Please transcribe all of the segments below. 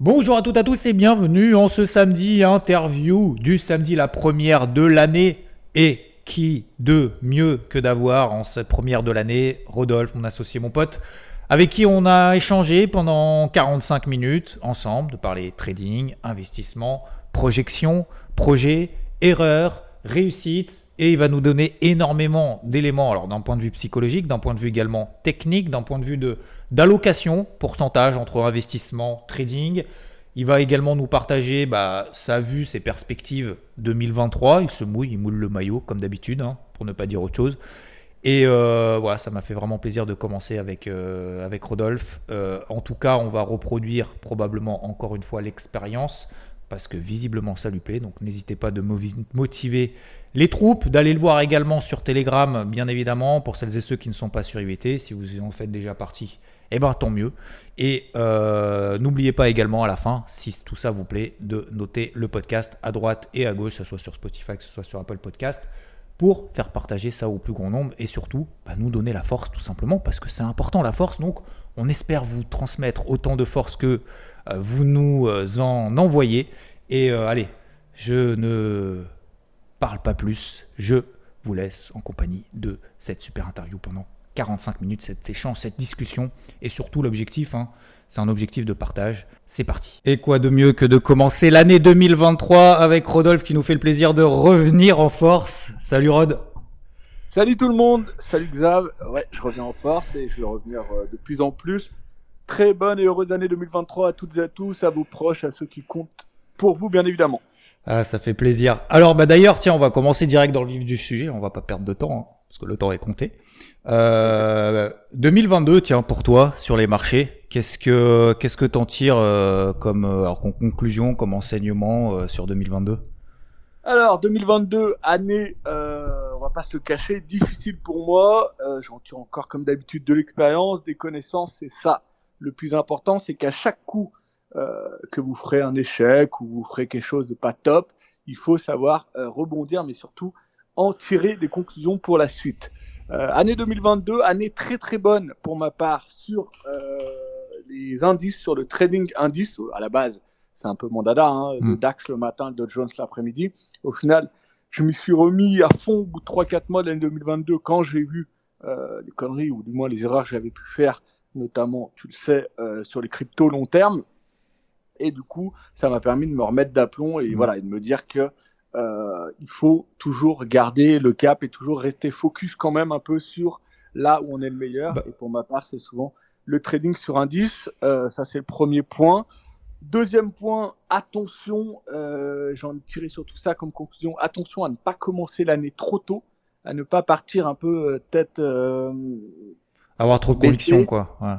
Bonjour à toutes et à tous et bienvenue en ce samedi interview du samedi la première de l'année. Et qui de mieux que d'avoir en cette première de l'année Rodolphe, mon associé, mon pote, avec qui on a échangé pendant 45 minutes ensemble de parler trading, investissement, projection, projet, erreur, réussite. Et il va nous donner énormément d'éléments alors d'un point de vue psychologique, d'un point de vue également technique, d'un point de vue de d'allocation, pourcentage entre investissement, trading. Il va également nous partager bah, sa vue, ses perspectives 2023. Il se mouille, il moule le maillot comme d'habitude, hein, pour ne pas dire autre chose. Et euh, voilà, ça m'a fait vraiment plaisir de commencer avec, euh, avec Rodolphe. Euh, en tout cas, on va reproduire probablement encore une fois l'expérience parce que visiblement ça lui plaît. Donc n'hésitez pas de motiver les troupes, d'aller le voir également sur Telegram, bien évidemment, pour celles et ceux qui ne sont pas sur IVT. Si vous en faites déjà partie, eh ben tant mieux. Et euh, n'oubliez pas également à la fin, si tout ça vous plaît, de noter le podcast à droite et à gauche, que ce soit sur Spotify, que ce soit sur Apple Podcast, pour faire partager ça au plus grand nombre et surtout bah, nous donner la force tout simplement parce que c'est important la force. Donc on espère vous transmettre autant de force que euh, vous nous euh, en envoyez. Et allez, je ne parle pas plus, je vous laisse en compagnie de cette super interview pendant 45 minutes, cet échange, cette discussion. Et surtout, l'objectif, hein, c'est un objectif de partage. C'est parti. Et quoi de mieux que de commencer l'année 2023 avec Rodolphe qui nous fait le plaisir de revenir en force. Salut Rod. Salut tout le monde. Salut Xav. Ouais, je reviens en force et je vais revenir euh, de plus en plus. Très bonne et heureuse année 2023 à toutes et à tous, à vos proches, à ceux qui comptent pour vous, bien évidemment. Ah, ça fait plaisir. Alors, bah d'ailleurs, tiens, on va commencer direct dans le vif du sujet. On va pas perdre de temps, hein, parce que le temps est compté. Euh, 2022, tiens, pour toi, sur les marchés, qu'est-ce que qu'est-ce que t'en tires euh, comme euh, conclusion, comme enseignement euh, sur 2022 Alors 2022, année, on va pas se cacher, difficile pour moi. J'en tire encore comme d'habitude de l'expérience, des connaissances, c'est ça. Le plus important, c'est qu'à chaque coup que vous ferez un échec ou vous ferez quelque chose de pas top, il faut savoir rebondir, mais surtout en tirer des conclusions pour la suite. Euh, année 2022, année très très bonne pour ma part sur euh, les indices, sur le trading indice. À la base, c'est un peu mon dada, hein, le mm. DAX le matin, le Dow Jones l'après-midi. Au final, je me suis remis à fond au bout de 3-4 mois de l'année 2022 quand j'ai vu euh, les conneries ou du moins les erreurs que j'avais pu faire, notamment, tu le sais, euh, sur les cryptos long terme. Et du coup, ça m'a permis de me remettre d'aplomb et mm. voilà, et de me dire que euh, il faut toujours garder le cap et toujours rester focus quand même un peu sur là où on est le meilleur. Bah. Et pour ma part, c'est souvent le trading sur indice. Euh, ça, c'est le premier point. Deuxième point, attention, euh, j'en ai tiré sur tout ça comme conclusion, attention à ne pas commencer l'année trop tôt, à ne pas partir un peu euh, tête... Avoir trop de convictions, quoi. Ouais.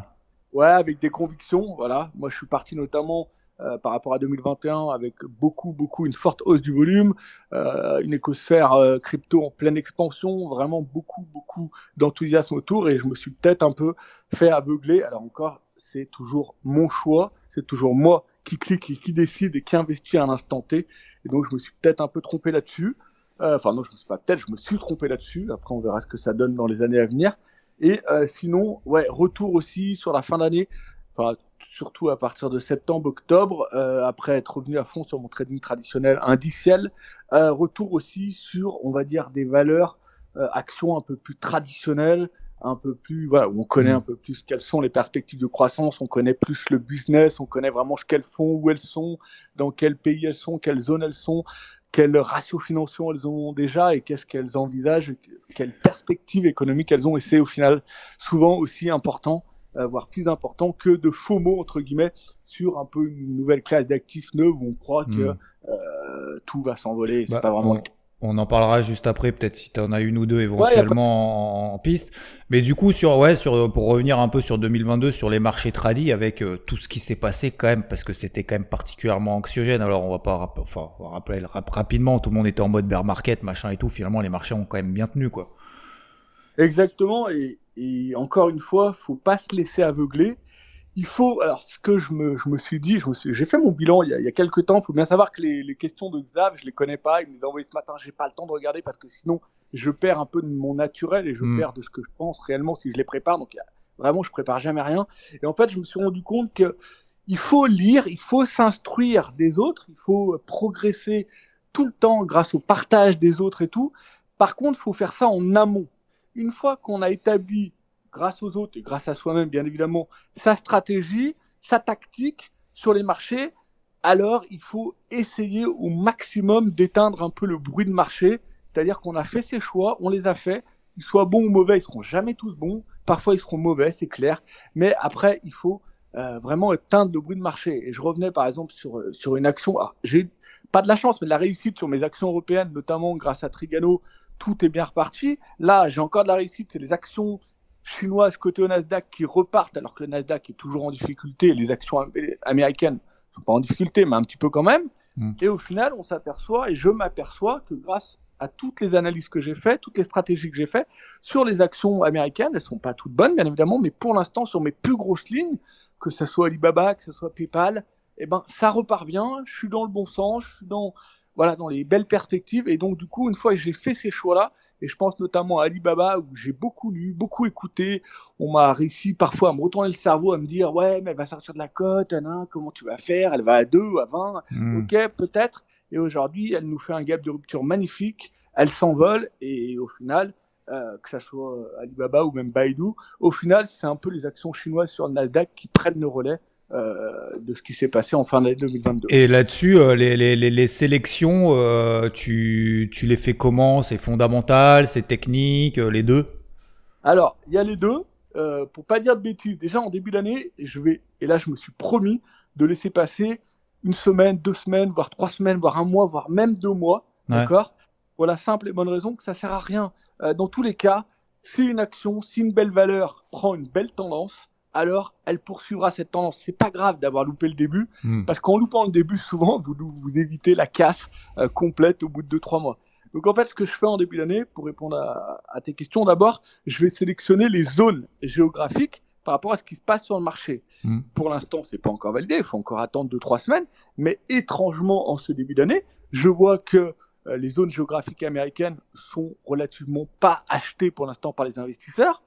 ouais, avec des convictions, voilà. Moi, je suis parti notamment euh, par rapport à 2021 avec beaucoup, beaucoup, une forte hausse du volume, euh, une écosphère euh, crypto en pleine expansion, vraiment beaucoup, beaucoup d'enthousiasme autour et je me suis peut-être un peu fait aveugler. Alors encore, c'est toujours mon choix, c'est toujours moi qui clique et qui décide et qui investit à l'instant T. Et donc je me suis peut-être un peu trompé là-dessus. enfin non, je me suis pas peut-être, je me suis trompé là-dessus. Après, on verra ce que ça donne dans les années à venir. Et sinon, ouais, retour aussi sur la fin d'année. Enfin, surtout à partir de septembre-octobre, euh, après être revenu à fond sur mon trading traditionnel indiciel, euh, retour aussi sur, on va dire, des valeurs, euh, actions un peu plus traditionnelles, un peu plus, voilà, où on connaît mmh. un peu plus quelles sont les perspectives de croissance, on connaît plus le business, on connaît vraiment ce qu'elles font, où elles sont, dans quel pays elles sont, quelles zones elles sont, quels ratios financiers elles ont déjà et qu'est-ce qu'elles envisagent, quelles perspectives économiques elles ont. Et c'est au final souvent aussi important voire plus important que de faux mots entre guillemets sur un peu une nouvelle classe d'actifs neufs où on croit que hmm. euh, tout va s'envoler. Bah, pas vraiment. On, en parlera juste après, peut-être si tu en as une ou deux éventuellement en, piste. Mais du coup, sur ouais, sur pour revenir un peu sur 2022, sur les marchés tradis, avec euh, tout ce qui s'est passé quand même, parce que c'était quand même particulièrement anxiogène. Alors on va pas, enfin, on va rappeler rapidement, tout le monde était en mode bear market, machin et tout. Finalement, les marchés ont quand même bien tenu, quoi. Exactement, et, et encore une fois, faut pas se laisser aveugler. Il faut, alors ce que je me, je me suis dit, j'ai fait mon bilan il y, a, il y a quelques temps. Il faut bien savoir que les, les, questions de Xav, je les connais pas. Il me les a envoyées ce matin. J'ai pas le temps de regarder parce que sinon, je perds un peu de mon naturel et je hmm. perds de ce que je pense réellement si je les prépare. Donc vraiment, je prépare jamais rien. Et en fait, je me suis rendu compte que il faut lire, il faut s'instruire des autres, il faut progresser tout le temps grâce au partage des autres et tout. Par contre, il faut faire ça en amont. Une fois qu'on a établi, grâce aux autres et grâce à soi-même, bien évidemment, sa stratégie, sa tactique sur les marchés, alors il faut essayer au maximum d'éteindre un peu le bruit de marché. C'est-à-dire qu'on a fait ses choix, on les a faits, qu'ils soient bons ou mauvais, ils seront jamais tous bons. Parfois, ils seront mauvais, c'est clair. Mais après, il faut euh, vraiment éteindre le bruit de marché. Et je revenais par exemple sur, euh, sur une action. Ah, j'ai pas de la chance, mais de la réussite sur mes actions européennes, notamment grâce à Trigano. Tout est bien reparti. Là, j'ai encore de la réussite. C'est les actions chinoises côté au Nasdaq qui repartent alors que le Nasdaq est toujours en difficulté. Les actions américaines sont pas en difficulté, mais un petit peu quand même. Mm. Et au final, on s'aperçoit, et je m'aperçois que grâce à toutes les analyses que j'ai faites, toutes les stratégies que j'ai faites sur les actions américaines, elles sont pas toutes bonnes, bien évidemment, mais pour l'instant, sur mes plus grosses lignes, que ce soit Alibaba, que ce soit PayPal, eh ben, ça repart bien, je suis dans le bon sens, je suis dans, voilà, dans les belles perspectives, et donc, du coup, une fois que j'ai fait ces choix-là, et je pense notamment à Alibaba où j'ai beaucoup lu, beaucoup écouté. On m'a réussi parfois à me retourner le cerveau, à me dire ouais mais elle va sortir de la cote, hein, comment tu vas faire? Elle va à 2, à 20, hmm. ok peut-être. Et aujourd'hui, elle nous fait un gap de rupture magnifique. Elle s'envole et au final, euh, que ce soit Alibaba ou même Baidu, au final, c'est un peu les actions chinoises sur le Nasdaq qui prennent le relais. Euh, de ce qui s'est passé en fin d'année 2022. Et là-dessus, euh, les, les, les, sélections, tu, tu les fais comment? C'est fondamental, c'est technique, les deux? Alors, il y a les deux. pour pas dire de bêtises, déjà en début d'année, je vais, et là je me suis promis de laisser passer une semaine, deux semaines, voire trois semaines, voire un mois, voire même deux mois, d'accord? Pour la simple et bonne raison que ça sert à rien. Euh, dans tous les cas, si une action, si une belle valeur prend une belle tendance, alors elle poursuivra cette tendance. C'est pas grave d'avoir loupé le début, hmm. parce qu'en loupant le début, souvent, vous, vous évitez la casse euh, complète au bout de deux, trois mois. Donc en fait, ce que je fais en début d'année, pour répondre à, tes questions, d'abord, je vais sélectionner les zones géographiques par rapport à ce qui se passe sur le marché. Hmm. Pour l'instant, c'est pas encore validé, il faut encore attendre deux trois semaines. Mais étrangement, en ce début d'année, je vois que euh, les zones géographiques américaines sont relativement pas achetées pour l'instant par les investisseurs.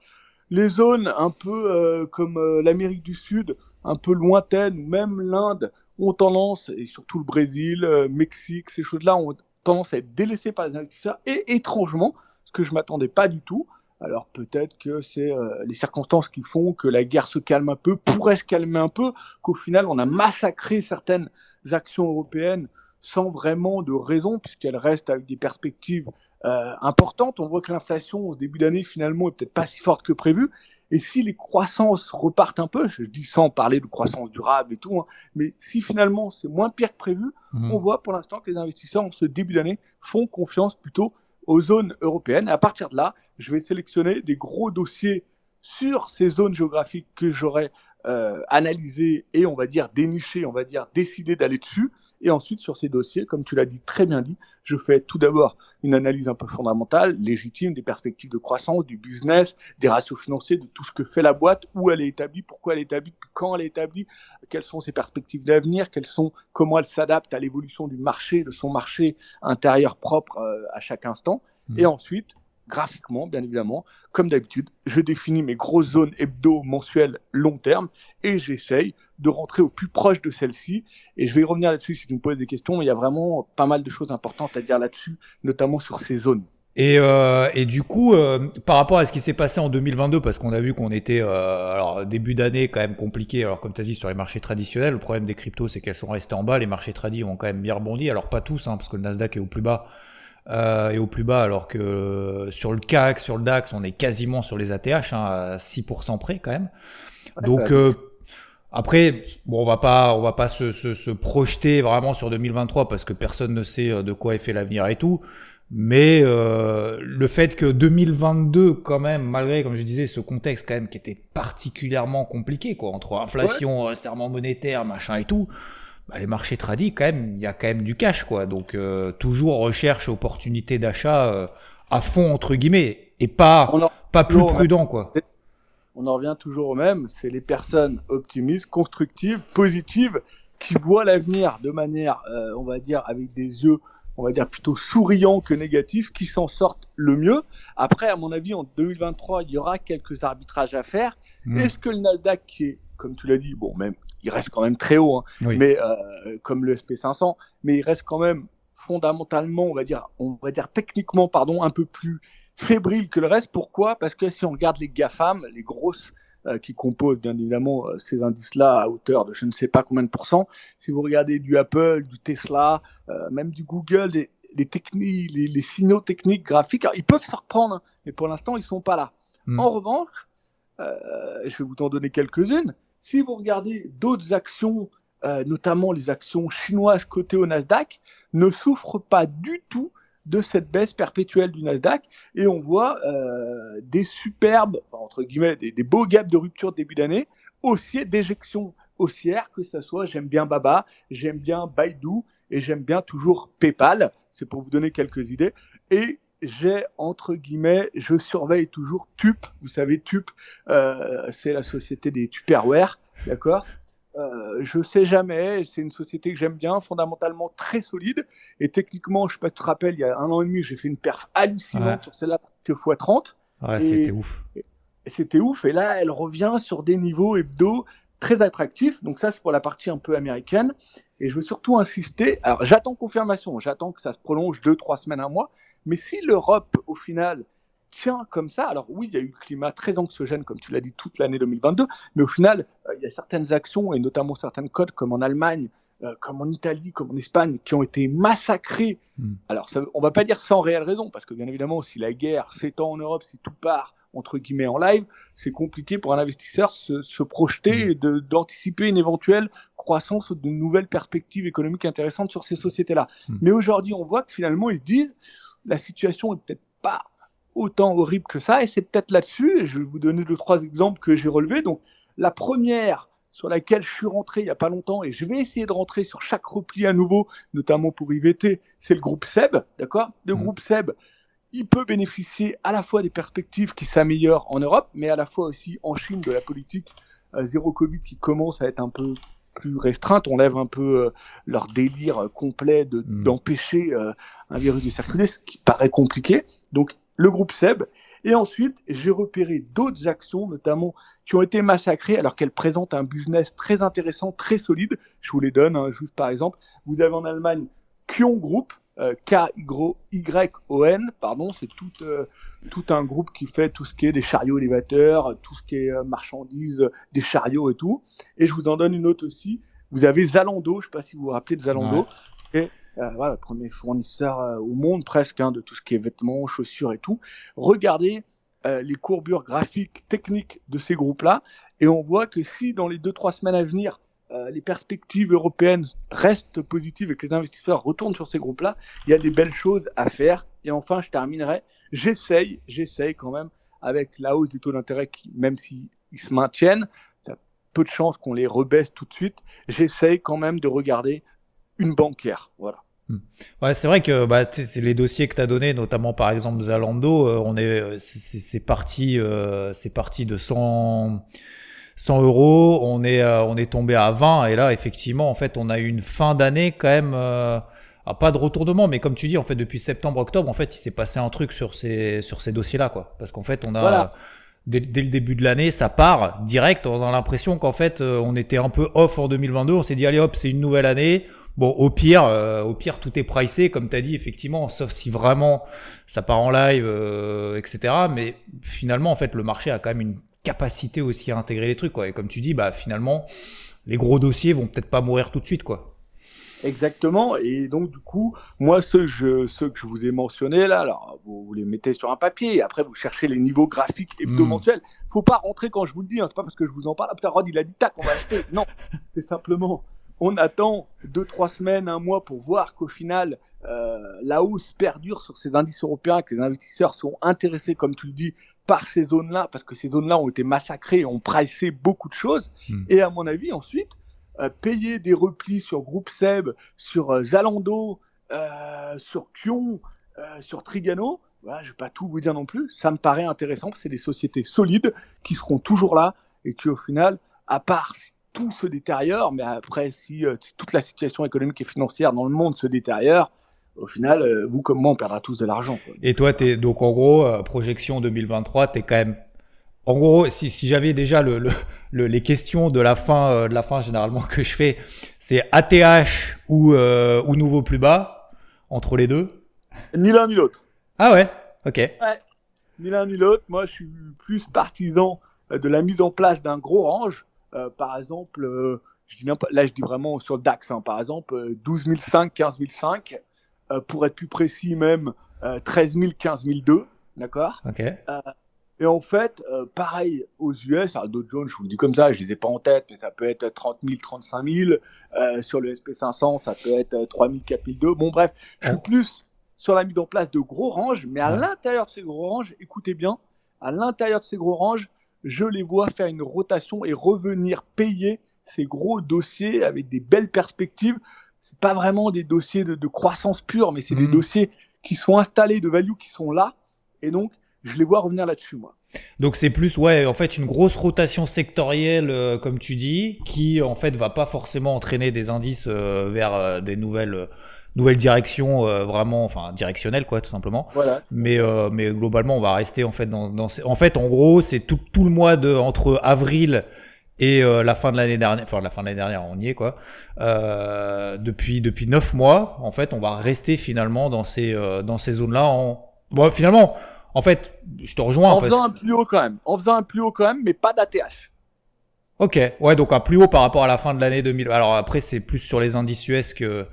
Les zones un peu euh, comme euh, l'Amérique du Sud, un peu lointaines, même l'Inde, ont tendance, et surtout le Brésil, Mexique, ces choses-là ont tendance à être délaissées par les investisseurs. Et étrangement, ce que je m'attendais pas du tout, alors peut-être que c'est euh, les circonstances qui font que la guerre se calme un peu, pourrait se calmer un peu, qu'au final on a massacré certaines actions européennes sans vraiment de raison, puisqu'elles restent avec des perspectives euh, importantes. On voit que l'inflation au début d'année finalement est peut-être pas si forte que prévu. Et si les croissances repartent un peu, je dis sans parler de croissance durable et tout, hein, mais si finalement c'est moins pire que prévu, mmh. on voit pour l'instant que les investisseurs en ce début d'année font confiance plutôt aux zones européennes. Et à partir de là, je vais sélectionner des gros dossiers sur ces zones géographiques que j'aurais euh, analysées et on va dire dénichées, on va dire décidé d'aller dessus. Et ensuite, sur ces dossiers, comme tu l'as dit très bien dit, je fais tout d'abord une analyse un peu fondamentale, légitime, des perspectives de croissance, du business, des ratios financiers, de tout ce que fait la boîte, où elle est établie, pourquoi elle est établie, quand elle est établie, quelles sont ses perspectives d'avenir, quelles sont, comment elle s'adapte à l'évolution du marché, de son marché intérieur propre euh, à chaque instant. Mmh. Et ensuite, graphiquement, bien évidemment. Comme d'habitude, je définis mes grosses zones hebdo, mensuelles, long terme, et j'essaye de rentrer au plus proche de celle-ci. Et je vais y revenir là-dessus si tu me poses des questions, mais il y a vraiment pas mal de choses importantes à dire là-dessus, notamment sur ces zones. Et, euh, et du coup, euh, par rapport à ce qui s'est passé en 2022, parce qu'on a vu qu'on était, euh, début d'année quand même compliqué, alors comme tu as dit sur les marchés traditionnels, le problème des cryptos c'est qu'elles sont restées en bas, les marchés tradis ont quand même bien rebondi, alors pas tous, hein, parce que le Nasdaq est au plus bas, euh, et au plus bas, alors que sur le CAC, sur le DAX, on est quasiment sur les ATH, hein, à 6% près quand même. Donc euh, après, bon, on va pas, on va pas se, se, se, projeter vraiment sur 2023 parce que personne ne sait euh, de quoi est fait l'avenir et tout. Mais euh, le fait que 2022, quand même, malgré, comme je disais, ce contexte quand même qui était particulièrement compliqué, quoi, entre inflation, ouais. serment monétaire, machin et tout, bah, les marchés tradis, quand même, il y a quand même du cash, quoi. Donc, euh, toujours recherche opportunité d'achat euh, à fond, entre guillemets, et pas, pas plus prudent, quoi. On en revient toujours au même, c'est les personnes optimistes, constructives, positives, qui voient l'avenir de manière, euh, on va dire, avec des yeux, on va dire, plutôt souriants que négatifs, qui s'en sortent le mieux. Après, à mon avis, en 2023, il y aura quelques arbitrages à faire. Hmm. Est-ce que le Nasdaq, qui est, comme tu l'as dit, bon, même il reste quand même très haut, hein. mais comme le SP500, mais il reste quand même fondamentalement, on va dire, on va dire techniquement, pardon, un peu plus fébrile que le reste. Pourquoi? Parce que si on regarde les GAFAM, les grosses euh, qui composent bien évidemment euh, ces indices-là à hauteur de je ne sais pas combien de pourcents, si vous regardez du Apple, du Tesla, euh, même du Google, les, les, techniques, les, signaux techniques graphiques, ils peuvent se reprendre, hein, mais pour l'instant, ils sont pas là. Hmm. En revanche, je vais vous en donner quelques-unes. Si vous regardez d'autres actions, notamment les actions chinoises cotées au Nasdaq, ne souffrent pas du tout de cette baisse perpétuelle du Nasdaq et on voit euh, des superbes, entre guillemets, des, beaux gaps de rupture de début d'année, haussiers d'éjection haussière, que ce soit, j'aime bien Baba, j'aime bien Baidu et j'aime bien toujours PayPal, c'est pour vous donner quelques idées. J'ai, entre guillemets, je surveille toujours TUP, vous savez, TUP, euh, c'est la société des Tupperware, d'accord? Euh, je sais jamais, c'est une société que j'aime bien, fondamentalement très solide. Et techniquement, je sais pas si tu te rappelles, il y a un an et demi, j'ai fait une perf hallucinante sur celle-là que x30. Ouais, c'était ouf. C'était ouf. Et là, elle revient sur des niveaux hebdo très attractifs. Donc ça, c'est pour la partie un peu américaine. Et je veux surtout insister. Alors, j'attends confirmation. J'attends que ça se prolonge deux, trois semaines, un mois. Mais si l'Europe, au final, tient comme ça. Alors oui, il y a eu le climat très anxiogène, comme tu l'as dit, toute l'année 2022, mais au final, euh, il y a certaines actions, et notamment certaines codes, comme en Allemagne, euh, comme en Italie, comme en Espagne, qui ont été massacrées. Hmm. Alors, ça, on va pas dire sans réelle raison, parce que bien évidemment, si la guerre s'étend en Europe, si tout part entre guillemets en live, c'est compliqué pour un investisseur se, se projeter et d'anticiper une éventuelle croissance ou de nouvelles perspectives économiques intéressantes sur ces sociétés-là. Hmm. Mais aujourd'hui, on voit que finalement, ils se disent la situation est peut-être pas autant horrible que ça. Et c'est peut-être là-dessus, je vais vous donner deux, trois exemples que j'ai relevés. Donc, la première sur laquelle je suis rentré il n'y a pas longtemps, et je vais essayer de rentrer sur chaque repli à nouveau, notamment pour IVT, c'est le groupe SEB, d'accord? Le mmh. groupe SEB, il peut bénéficier à la fois des perspectives qui s'améliorent en Europe, mais à la fois aussi en Chine de la politique euh, zéro Covid qui commence à être un peu plus restreinte. On lève un peu euh, leur délire complet mmh. d'empêcher euh, un virus de circuler, ce qui paraît compliqué. Donc le groupe SEB. Et ensuite, j'ai repéré d'autres actions, notamment qui ont été massacrées alors qu'elles présentent un business très intéressant, très solide. Je vous les donne, hein, juste par exemple. Vous avez en Allemagne Kion Group, euh, K-Y-O-N, pardon, c'est tout, euh, tout un groupe qui fait tout ce qui est des chariots élévateurs, tout ce qui est euh, marchandises, des chariots et tout. Et je vous en donne une autre aussi. Vous avez Zalando, je ne sais pas si vous vous rappelez de Zalando, et euh, voilà, premier fournisseur au monde presque hein, de tout ce qui est vêtements, chaussures et tout. Regardez les courbures graphiques techniques de ces groupes-là, et on voit que si dans les deux trois semaines à venir les perspectives européennes restent positives et que les investisseurs retournent sur ces groupes-là, il y a des belles choses à faire. Et enfin, je terminerai. J'essaye, j'essaye quand même avec la hausse des taux d'intérêt qui, même s'ils se maintiennent, ça a peu de chances qu'on les rebaisse tout de suite. J'essaye quand même de regarder une banquière. Voilà. Hmm. Ouais, c'est vrai que bah, les dossiers que tu as donnés, notamment par exemple Zalando, euh, on est euh, c'est parti euh, c'est parti de 100 100 euros, on est on est tombé à 20 et là effectivement en fait on a eu une fin d'année quand même ah, pas de retournement mais comme tu dis en fait depuis septembre octobre en fait il s'est passé un truc sur ces sur ces dossiers là quoi parce qu'en fait on a Dès, dès, le début de l'année, ça part direct. On a l'impression qu'en fait, on était un peu off en 2022. On s'est dit allez hop, c'est une nouvelle année Bon, au pire, euh, au pire, tout est pricé, comme tu as dit, effectivement, sauf si vraiment ça part en live, euh, etc. Mais finalement, en fait, le marché a quand même une capacité aussi à intégrer les trucs, quoi. Et comme tu dis, bah finalement, les gros dossiers vont peut-être pas mourir tout de suite, quoi. Exactement. Et donc, du coup, moi, ceux, je, ceux que je vous ai mentionnés là, alors vous, vous, les mettez sur un papier et après vous cherchez les niveaux graphiques hebdo-mensuels. Hmm. Faut pas rentrer quand je vous le dis. Hein. C'est pas parce que je vous en parle. Ah, putain, Rod, il a dit tac, on va acheter. Non, c'est simplement on attend deux, trois semaines, un mois pour voir qu'au final, euh, la hausse perdure sur ces indices européens, que les investisseurs sont intéressés, comme tu le dis, par ces zones-là, parce que ces zones-là ont été massacrées, ont pricé beaucoup de choses. Hmm. Et à mon avis, ensuite, euh, payer des replis sur Groupe Seb, sur euh, Zalando, sur Kion, sur Trigano, voilà, je vais pas tout vous dire non plus, ça me paraît intéressant, c'est des sociétés solides qui seront toujours là et qui au final, à part tout se détériore, mais après, si, euh, toute la situation économique et financière dans le monde se détériore, au final, euh, vous comme moi, on perdra tous de l'argent. Et toi, es, donc en gros, euh, projection 2023, tu es quand même en gros, si, si j'avais déjà le, le, les questions de la fin, euh, de la fin généralement que je fais, c'est ATH ou, euh, ou nouveau plus bas entre les deux. Ni l'un ni l'autre. Ah ouais, ok. Ouais. Ni l'un ni l'autre. Moi, je suis plus partisan de la mise en place d'un gros range. Euh, par exemple, euh, je dis là, je dis vraiment sur le DAX. Hein, par exemple, 12 005, 15 005. pour être plus précis, même 13 000, 15 002. D'accord? Ok. Et en fait, euh, pareil aux US, alors Dow Jones, je vous le dis comme ça, je les ai pas en tête, mais ça peut être 30 000, 35 000. Euh, sur le SP500, ça peut être 3 000, 4 002. Bon, bref, je suis plus sur la mise en place de gros ranges, mais à l'intérieur de ces gros ranges, écoutez bien, à l'intérieur de ces gros ranges, je les vois faire une rotation et revenir payer ces gros dossiers avec des belles perspectives. C'est pas vraiment des dossiers de, de croissance pure, mais c'est des Mhm. dossiers qui sont installés de value, qui sont là. Et donc, je les vois revenir là-dessus, moi. Donc c'est plus ouais en fait une grosse rotation sectorielle euh, comme tu dis qui en fait va pas forcément entraîner des indices euh, vers euh, des nouvelles nouvelles directions vraiment enfin directionnelles quoi tout simplement. Voilà. Mais mais globalement on va rester en fait dans, en fait en gros c'est tout tout le mois de entre avril et euh, la fin de l'année dernière enfin la fin de l'année dernière on y est quoi. Euh, depuis depuis neuf mois en fait on va rester finalement dans ces euh, dans ces zones là en bon finalement en fait je te rejoins En parce faisant un plus haut quand même. En faisant un plus haut quand même, mais pas d'ATH. Ok, ouais, donc un plus haut par rapport à la fin de l'année 2000. Alors après, c'est plus sur les indices US que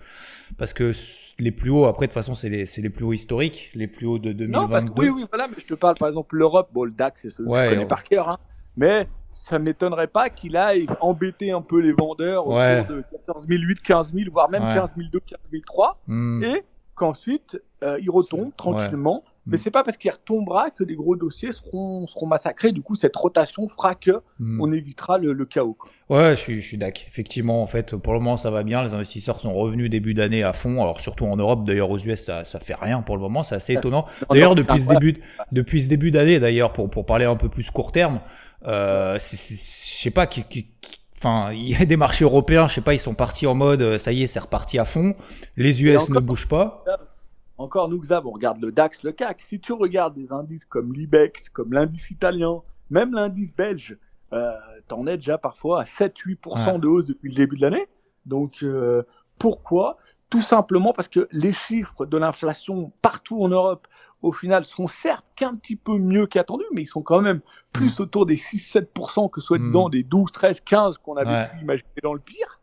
parce que les plus hauts, après de toute façon, c'est les, c'est les plus hauts historiques, les plus hauts de 2022. Non, parce que oui, oui, voilà, mais je te parle par exemple l'Europe, bon, le DAX, c'est celui que je connais on- par cœur, hein, mais ça m'étonnerait pas qu'il aille embêter un peu les vendeurs autour Ouais. de 14 008, 15 000, voire même Ouais. 15 002, 15 003, Hmm, et qu'ensuite euh, il retombe tranquillement. Mais Mm. c'est pas parce qu'il retombera que les gros dossiers seront, seront massacrés. Du coup, cette rotation fera que hmm. on évitera le, le chaos. quoi. Ouais, je suis, je suis d'accord. Effectivement, en fait, pour le moment, ça va bien. Les investisseurs sont revenus début d'année à fond. Alors surtout en Europe, d'ailleurs aux US, ça, ça fait rien pour le moment. C'est assez étonnant. D'ailleurs, depuis ce début, depuis ce début d'année, d'ailleurs, pour pour parler un peu plus court terme, euh, je sais pas qui, qui- qui- Enfin, il y a des marchés européens, je sais pas, ils sont partis en mode, euh, ça y est, c'est reparti à fond. Les US encore- ne bougent pas. Encore, nous, Xav, on regarde le DAX, le CAC. Si tu regardes des indices comme l'IBEX, comme l'indice italien, même l'indice belge, euh, t'en es déjà parfois à 7-8% Ouais. de hausse depuis le début de l'année. Donc, euh, pourquoi Tout simplement parce que les chiffres de l'inflation partout en Europe, au final, sont certes qu'un petit peu mieux qu'attendu, mais ils sont quand même plus autour des 6-7% que soi-disant des 12, 13, 15 qu'on avait Ouais. pu imaginer dans le pire.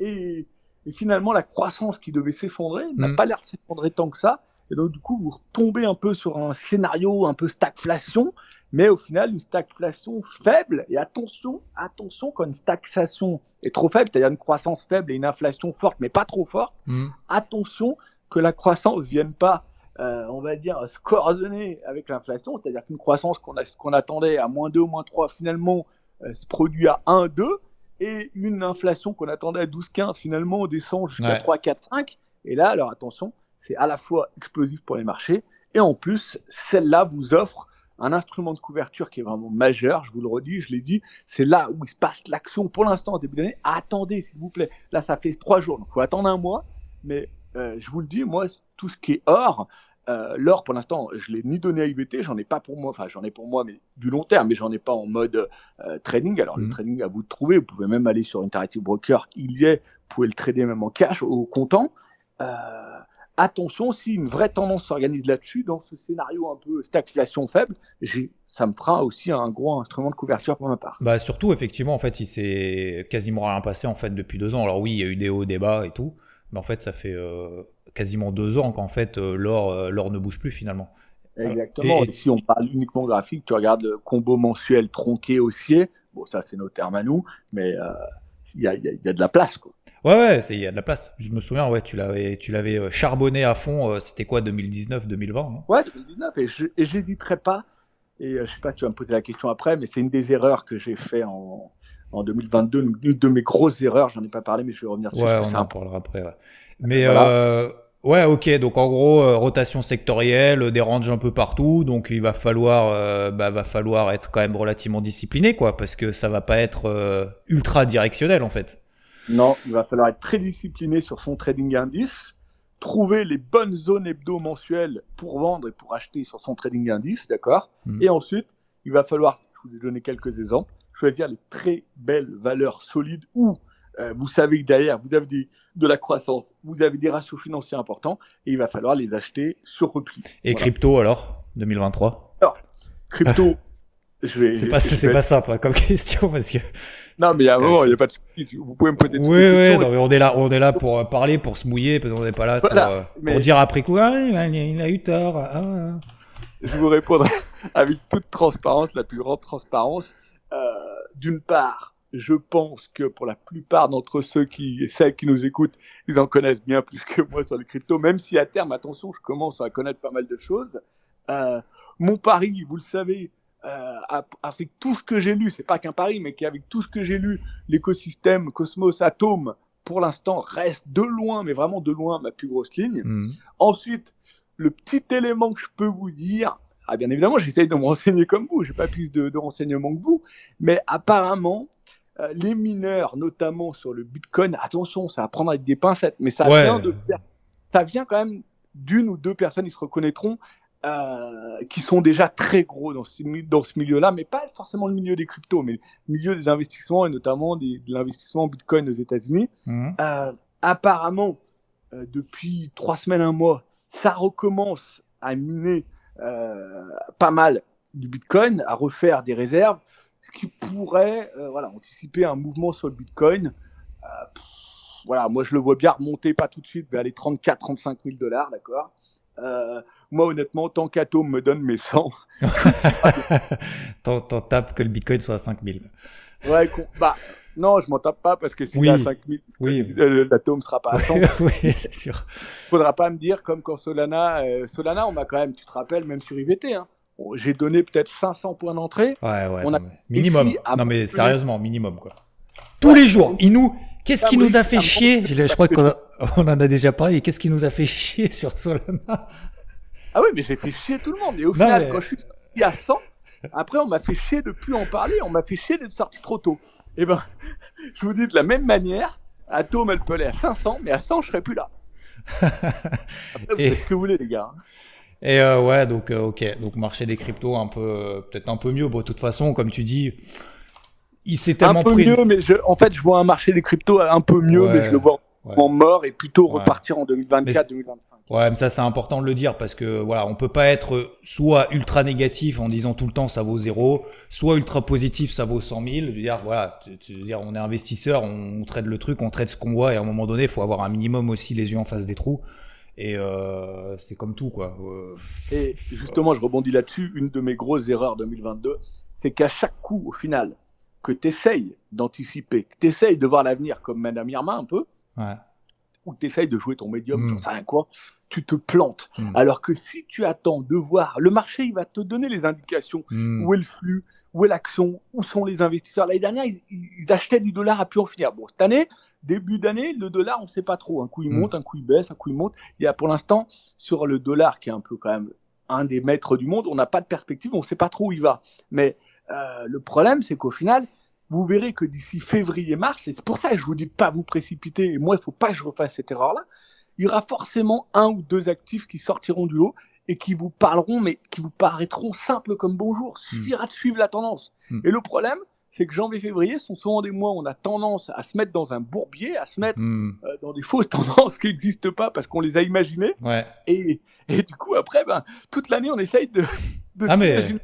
Et, et finalement, la croissance qui devait s'effondrer n'a Mm. pas l'air de s'effondrer tant que ça. Et donc, du coup, vous retombez un peu sur un scénario un peu stagflation, mais au final, une stagflation faible. Et attention, attention, quand une stagflation est trop faible, c'est-à-dire une croissance faible et une inflation forte, mais pas trop forte, Hmm. attention que la croissance vienne pas, euh, on va dire, se coordonner avec l'inflation, c'est-à-dire qu'une croissance qu'on qu'on attendait à moins 2, moins 3, finalement, euh, se produit à 1, 2, et une inflation qu'on attendait à 12, 15, finalement, descend jusqu'à Ouais. 3, 4, 5. Et là, alors attention, c'est à la fois explosif pour les marchés, et en plus, celle-là vous offre un instrument de couverture qui est vraiment majeur, je vous le redis, je l'ai dit, c'est là où il se passe l'action pour l'instant au début d'année. Attendez, s'il vous plaît. Là, ça fait trois jours, donc il faut attendre un mois. Mais euh, je vous le dis, moi, tout ce qui est or, euh, l'or pour l'instant, je l'ai ni donné à IVT, j'en ai pas pour moi, enfin j'en ai pour moi, mais du long terme, mais j'en ai pas en mode euh, trading. Alors le Mhm. trading à vous de trouver, vous pouvez même aller sur Interactive Broker, il y est, vous pouvez le trader même en cash, au comptant. Euh, attention, si une vraie tendance s'organise là-dessus, dans ce scénario un peu stagflation faible, ça me fera aussi un gros instrument de couverture pour ma part. Bah surtout effectivement en fait il s'est quasiment rien passé en fait depuis deux ans. Alors oui il y a eu des hauts des bas et tout, mais en fait ça fait euh, quasiment deux ans qu'en fait euh, l'or euh, l'or ne bouge plus finalement. Exactement. Et- Et, si on parle uniquement graphique, tu regardes le combo mensuel tronqué haussier. Bon, ça, c'est nos termes à nous, mais euh, il y, a, il y a- il y a de la place. Quoi. Ouais ouais il y a de la place. Je me souviens ouais tu l'avais tu l'avais euh, charbonné à fond. euh, C'était quoi 2019 2020 hein Ouais, 2019. Et je et j'hésiterai pas. Et euh, je sais pas, tu vas me poser la question après, mais c'est une des erreurs que j'ai fait en, en 2022. Une de mes grosses erreurs, j'en ai pas parlé, mais je vais revenir dessus. Ouais on en parlera après. Ouais. Mais Voilà. euh, ouais ok donc en gros euh, rotation sectorielle, euh, des ranges un peu partout. Donc il va falloir euh, bah, va falloir être quand même relativement discipliné quoi parce que ça va pas être ultra directionnel en fait. Non, il va falloir être très discipliné sur son trading indice, trouver les bonnes zones hebdo mensuelles pour vendre et pour acheter sur son trading indice, d'accord Mm. Et ensuite, il va falloir je vous ai donné quelques exemples, choisir les très belles valeurs solides où euh, vous savez que derrière, vous avez des, de la croissance, vous avez des ratios financiers importants et il va falloir les acheter sur repli. Et crypto alors 2023 Alors, crypto, je vais. C'est pas, simple hein, comme question parce que. Non, mais moment, il n'y a pas de souci. Vous pouvez me poser Oui, oui, non, mais on est là, on est là pour euh, parler, pour se mouiller, parce qu'on n'est pas là pour, euh, pour, dire après quoi, ah, il, a, eu tort. Ah, ah. Je vous répondrai avec toute transparence, la plus grande transparence. Euh, D'une part, je pense que pour la plupart d'entre ceux qui, celles qui nous écoutent, ils en connaissent bien plus que moi sur les cryptos, même si à terme, attention, je commence à connaître pas mal de choses. Euh, mon pari, vous le savez, euh, avec tout ce que j'ai lu, c'est pas qu'un pari, mais qu'avec tout ce que j'ai lu, l'écosystème Cosmos Atome, pour l'instant, reste de loin, mais vraiment de loin, ma plus grosse ligne. Mmh. Ensuite, le petit élément que je peux vous dire, ah, bien évidemment, j'essaye de me renseigner comme vous, j'ai pas plus de, de renseignements que vous, mais apparemment, euh, les mineurs, notamment sur le Bitcoin, attention, ça va prendre avec des pincettes, mais ça vient de ça vient quand même d'une ou deux personnes, ils se reconnaîtront, euh, qui sont déjà très gros dans ce, dans ce milieu-là, mais pas forcément le milieu des cryptos, mais le milieu des investissements et notamment des, de l'investissement en Bitcoin aux États-Unis. Mmh. Euh, apparemment, euh, depuis trois semaines, un mois, ça recommence à miner pas mal du Bitcoin, à refaire des réserves qui pourrait euh, voilà, anticiper un mouvement sur le Bitcoin. Euh, voilà, moi je le vois bien remonter, pas tout de suite, vers les 34-35 000 dollars, d'accord euh, Moi honnêtement, tant qu'Atom me donne mes 100. T'en tapes que le Bitcoin soit à 5 000. Ouais, bah, non, je m'en tape pas parce que si oui, à 5 000, oui. l'atome sera pas à 100. oui, c'est sûr. Faudra pas me dire comme quand Solana, Solana, on m'a quand même, tu te rappelles, même sur IVT, hein, j'ai donné peut-être 500 points d'entrée. Ouais, ouais. On a minimum. Non, mais sérieusement, minimum, quoi. Tous les jours, il nous, qu'est-ce qui nous a fait chier? Je, crois qu'on on en a déjà parlé. Qu'est-ce qui nous a fait chier sur Solana? Ah oui, mais j'ai fait chier tout le monde. Et au final, quand je suis sorti à 100, après, on m'a fait chier de plus en parler. On m'a fait chier d'être sorti trop tôt. Eh ben, je vous dis de la même manière, Atom, elle peut aller à 500, mais à 100, je serai plus là. Après, vous faites ce que vous voulez, les gars. Et euh, ouais, donc euh, ok, donc marché des cryptos un peu, euh, peut-être un peu mieux. Bon, de toute façon, comme tu dis, il s'est tellement un peu mieux, mais je, en fait, je vois un marché des cryptos un peu mieux, mais je le vois en mort et plutôt repartir en 2024-2025. Ouais, mais ça c'est important de le dire parce que voilà, on peut pas être soit ultra négatif en disant tout le temps ça vaut zéro, soit ultra positif ça vaut 100 000. Je veux dire voilà, tu, veux dire on est investisseur, on, on, traite le truc, on traite ce qu'on voit et à un moment donné, il faut avoir un minimum aussi les yeux en face des trous. Et euh, c'est comme tout, quoi. Euh, et justement, je rebondis là-dessus. Une de mes grosses erreurs 2022, c'est qu'à chaque coup, au final, que tu essayes d'anticiper, que tu essayes de voir l'avenir comme Madame Irma un peu, ou que tu essayes de jouer ton médium, mm. sais rien quoi, tu te plantes. Hmm. Alors que si tu attends de voir, le marché, il va te donner les indications. Hmm. Où est le flux Où est l'action Où sont les investisseurs L'année dernière, ils, achetaient du dollar à plus en finir. Bon, cette année, début d'année, le dollar, on ne sait pas trop. Un coup, il hmm. monte, un coup, il baisse, un coup, il monte. Il y a pour l'instant, sur le dollar, qui est un peu quand même un des maîtres du monde, on n'a pas de perspective, on ne sait pas trop où il va. Mais euh, le problème, c'est qu'au final, vous verrez que d'ici février-mars, et c'est pour ça que je vous dis de pas vous précipiter, et moi, il ne faut pas que je refasse cette erreur-là, il y aura forcément un ou deux actifs qui sortiront du lot et qui vous parleront, mais qui vous paraîtront simples comme bonjour. Il hmm. suffira de suivre la tendance. Hmm. Et le problème, c'est que janvier-février sont souvent des mois où on a tendance à se mettre dans un bourbier, à se mettre hmm. euh, dans des fausses tendances qui n'existent pas parce qu'on les a imaginées. Et, et, du coup, après, ben, toute l'année, on essaye de, de ah, s'imaginer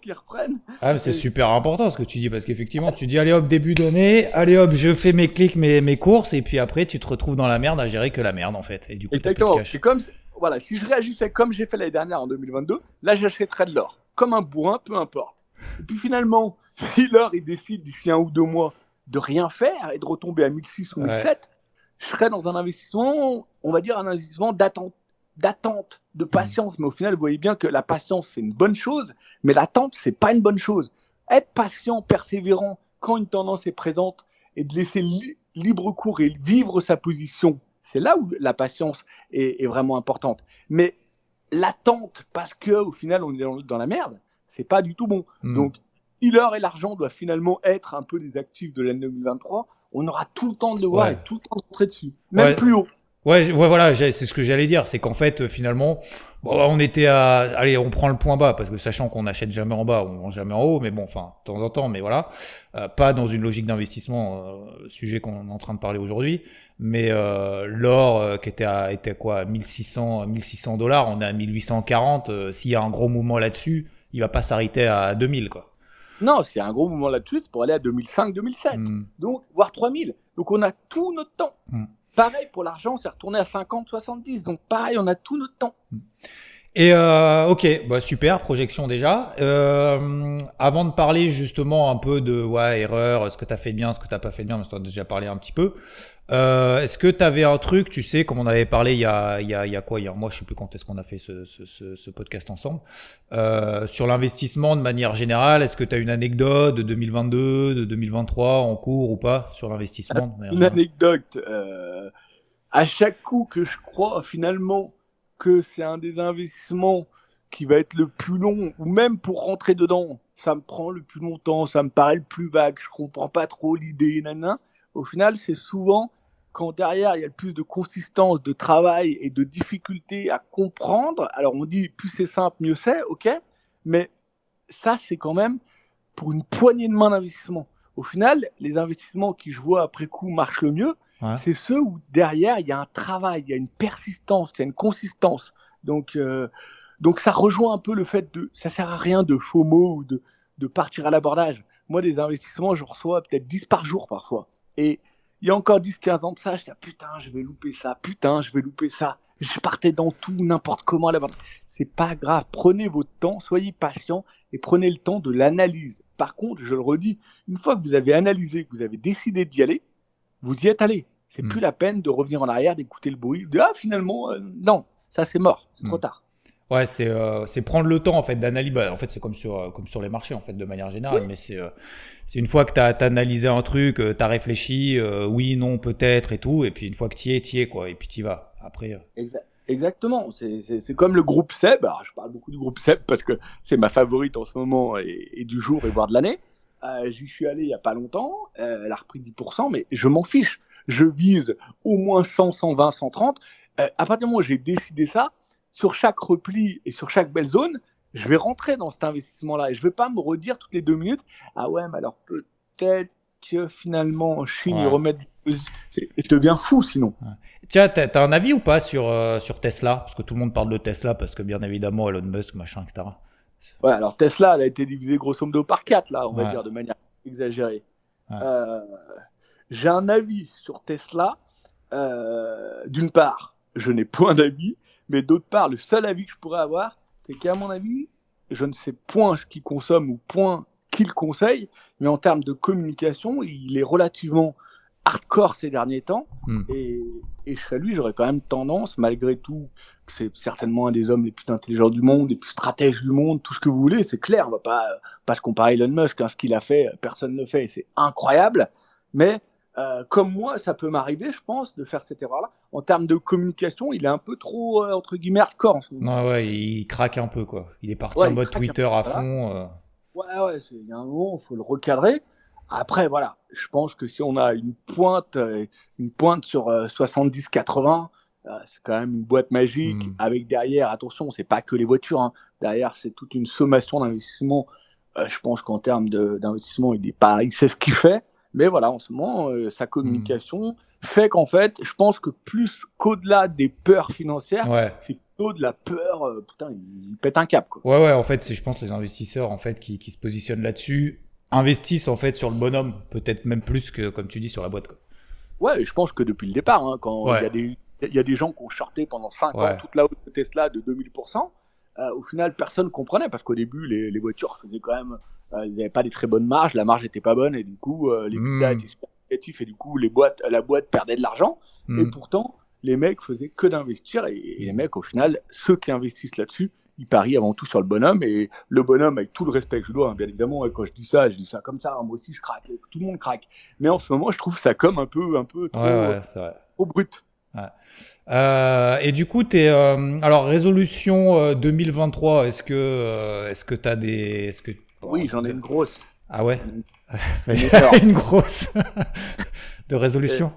qui reprennent. Ah, c'est super important ce que tu dis parce qu'effectivement, tu dis allez hop, début d'année, allez hop, je fais mes clics, mes, mes courses, et puis après, tu te retrouves dans la merde à gérer que la merde en fait. Et du coup, Exactement. C'est comme, voilà, si je réagissais comme j'ai fait l'année dernière en 2022, là, j'achèterais de l'or. Comme un bourrin, peu importe. Et puis finalement, si l'or, il décide d'ici un ou deux mois de rien faire et de retomber à 1006 ou 1007, je serais dans un investissement, on va dire un investissement d'attente d'attente, de patience. Mais au final, vous voyez bien que la patience, c'est une bonne chose, mais l'attente, c'est pas une bonne chose. Être patient, persévérant, quand une tendance est présente, et de laisser libre cours et vivre sa position, c'est là où la patience est, vraiment importante. Mais l'attente, parce que au final, on est dans, la merde, c'est pas du tout bon. Mm. Donc, si l'heure et l'argent doivent finalement être un peu des actifs de l'année 2023, on aura tout le temps de le voir et tout le temps d'entrer dessus, même plus haut. Ouais, ouais, voilà, c'est ce que j'allais dire, c'est qu'en fait, euh, finalement, bon, on était à, allez, on prend le point bas parce que sachant qu'on n'achète jamais en bas, on vend jamais en haut, mais bon, enfin, de temps en temps, mais voilà, euh, pas dans une logique d'investissement, euh, sujet qu'on est en train de parler aujourd'hui, mais euh, l'or qui était à, était quoi, 1600, 1600 dollars, on est à 1840. S'il y a un gros mouvement là-dessus, il va pas s'arrêter à 2000, quoi. Non, a un gros mouvement là-dessus, c'est pour aller à 2005, 2007, hmm. donc voire 3000. Donc on a tout notre temps. Hmm. Pareil pour l'argent, c'est retourné à 50, 70. Donc pareil, on a tout notre temps. Et euh, ok, bah super, projection déjà. Euh, avant de parler justement un peu de ouais, erreur, ce que tu as fait bien, ce que tu n'as pas fait bien, parce que tu as déjà parlé un petit peu. Euh, est-ce que tu avais un truc, tu sais, comme on avait parlé il y a, il y a, il y a quoi, il y a moi, je sais plus quand est-ce qu'on a fait ce, ce, ce, ce podcast ensemble, euh, sur l'investissement de manière générale, est-ce que tu as une anecdote de 2022, de 2023 en cours ou pas sur l'investissement Une anecdote, euh, à chaque coup que je crois finalement que c'est un des investissements qui va être le plus long, ou même pour rentrer dedans, ça me prend le plus longtemps, ça me paraît le plus vague, je comprends pas trop l'idée, nanana. Au final, c'est souvent quand derrière il y a le plus de consistance, de travail et de difficulté à comprendre, alors on dit plus c'est simple, mieux c'est, ok, mais ça c'est quand même pour une poignée de main d'investissement. Au final, les investissements qui je vois après coup marchent le mieux, c'est ceux où derrière il y a un travail, il y a une persistance, il y a une consistance. Donc, euh, donc ça rejoint un peu le fait de, ça sert à rien de faux mots ou de, de partir à l'abordage. Moi, des investissements, je reçois peut-être 10 par jour parfois. Et il y a encore 10-15 ans de ça, je disais, putain, je vais louper ça, putain, je vais louper ça. Je partais dans tout, n'importe comment là-bas. C'est pas grave. Prenez votre temps, soyez patient et prenez le temps de l'analyse. Par contre, je le redis, une fois que vous avez analysé, que vous avez décidé d'y aller, vous y êtes allé. C'est hmm. plus la peine de revenir en arrière, d'écouter le bruit, de ah finalement, euh, non, ça c'est mort, c'est trop hmm. tard. Ouais, c'est euh, c'est prendre le temps en fait d'analyser. Bah, en fait, c'est comme sur euh, comme sur les marchés en fait de manière générale, mais c'est euh, c'est une fois que tu as, analysé un truc, tu as réfléchi, oui, non, peut-être et tout, et puis une fois que tu y es, tu y es quoi, et puis tu vas. Après. Exactement, c'est comme le groupe Seb. Alors, je parle beaucoup du groupe Seb parce que c'est ma favorite en ce moment et, et du jour et voire de l'année. J'y suis allé il y a pas longtemps, elle a repris 10%, mais je m'en fiche. Je vise au moins 100, 120, 130. à partir du moment où j'ai décidé ça, sur chaque repli et sur chaque belle zone, je vais rentrer dans cet investissement-là et je ne vais pas me redire toutes les deux minutes ah ouais mais alors peut-être que finalement en Chine ils remettent je deviens fou sinon. Tiens, t'as as un avis ou pas sur euh, sur Tesla? Parce que tout le monde parle de Tesla parce que bien évidemment Elon Musk machin etc. Ouais alors Tesla elle a été divisée grosso modo par quatre là on va dire de manière exagérée. Euh, j'ai un avis sur Tesla. Euh, d'une part, je n'ai point d'avis. Mais d'autre part, le seul avis que je pourrais avoir, c'est qu'à mon avis, je ne sais point ce qu'il consomme ou point qu'il conseille, mais en termes de communication, il est relativement hardcore ces derniers temps. Hmm. Et, et, je serais lui, j'aurais quand même tendance, malgré tout, que c'est certainement un des hommes les plus intelligents du monde, les plus stratèges du monde, tout ce que vous voulez, c'est clair, on va pas, pas se comparer à Elon Musk, hein, ce qu'il a fait, personne ne le fait, c'est incroyable. Mais euh, comme moi, ça peut m'arriver, je pense, de faire cette erreur-là. En termes de communication, il est un peu trop, euh, entre guillemets, hardcore en ce moment. Ouais, ouais, il craque un peu, quoi. Il est parti en mode Twitter à fond. Euh. Ouais, ouais, il y a un moment, il faut le recadrer. Après, voilà, je pense que si on a une pointe, une pointe sur 70-80, c'est quand même une boîte magique hmm. avec derrière, attention, c'est pas que les voitures, hein. derrière c'est toute une sommation d'investissement. je pense qu'en termes d'investissement, il est pas, il sait ce qu'il fait. Mais voilà, en ce moment, euh, sa communication fait qu'en fait, je pense que plus qu'au-delà des peurs financières, c'est plutôt de la peur. Euh, putain, il, pète un cap. Quoi. Ouais, ouais. En fait, c'est, je pense, les investisseurs en fait qui, qui se positionnent là-dessus investissent en fait sur le bonhomme, peut-être même plus que, comme tu dis, sur la boîte. Quoi. Ouais, je pense que depuis le départ, hein, quand il y a des il y a des gens qui ont shorté pendant 5 ans toute la hausse de Tesla de 2000%. Euh, au final, personne comprenait parce qu'au début, les, les, voitures faisaient quand même ils n'avaient pas des très bonnes marges, la marge n'était pas bonne et du coup euh, les mmh. étaient super négatifs et du coup les boîtes, la boîte perdait de l'argent. Et hmm. pourtant, les mecs faisaient que d'investir et, les mecs au final, ceux qui investissent là-dessus, ils parient avant tout sur le bonhomme et le bonhomme avec tout le respect que je dois, hein, bien évidemment. Et quand je dis ça, je dis ça comme ça. Hein, moi aussi, je craque. Tout le monde craque. Mais en ce moment, je trouve ça comme un peu, un peu trop, ouais, trop brut. Euh, et du coup, t'es euh, alors résolution 2023. Est-ce que est-ce que t'as des est-ce que oui, j'en ai une grosse. Ah ouais Une, grosse de résolution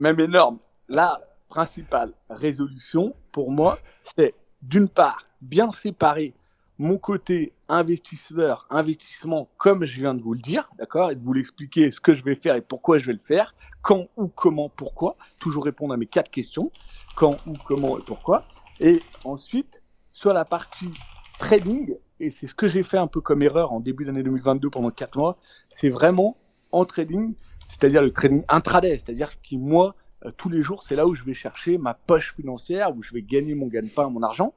Même énorme. Là, principale résolution pour moi, c'est d'une part bien séparer mon côté investisseur, investissement, comme je viens de vous le dire, d'accord, et de vous l'expliquer ce que je vais faire et pourquoi je vais le faire, quand, où, comment, pourquoi, toujours répondre à mes quatre questions, quand, où, comment et pourquoi, et ensuite, sur la partie trading, et c'est ce que j'ai fait un peu comme erreur en début d'année 2022 pendant quatre mois, c'est vraiment en trading, c'est-à-dire le trading intraday, c'est-à-dire que moi, euh, tous les jours, c'est là où je vais chercher ma poche financière, où je vais gagner mon gagne-pain, mon argent.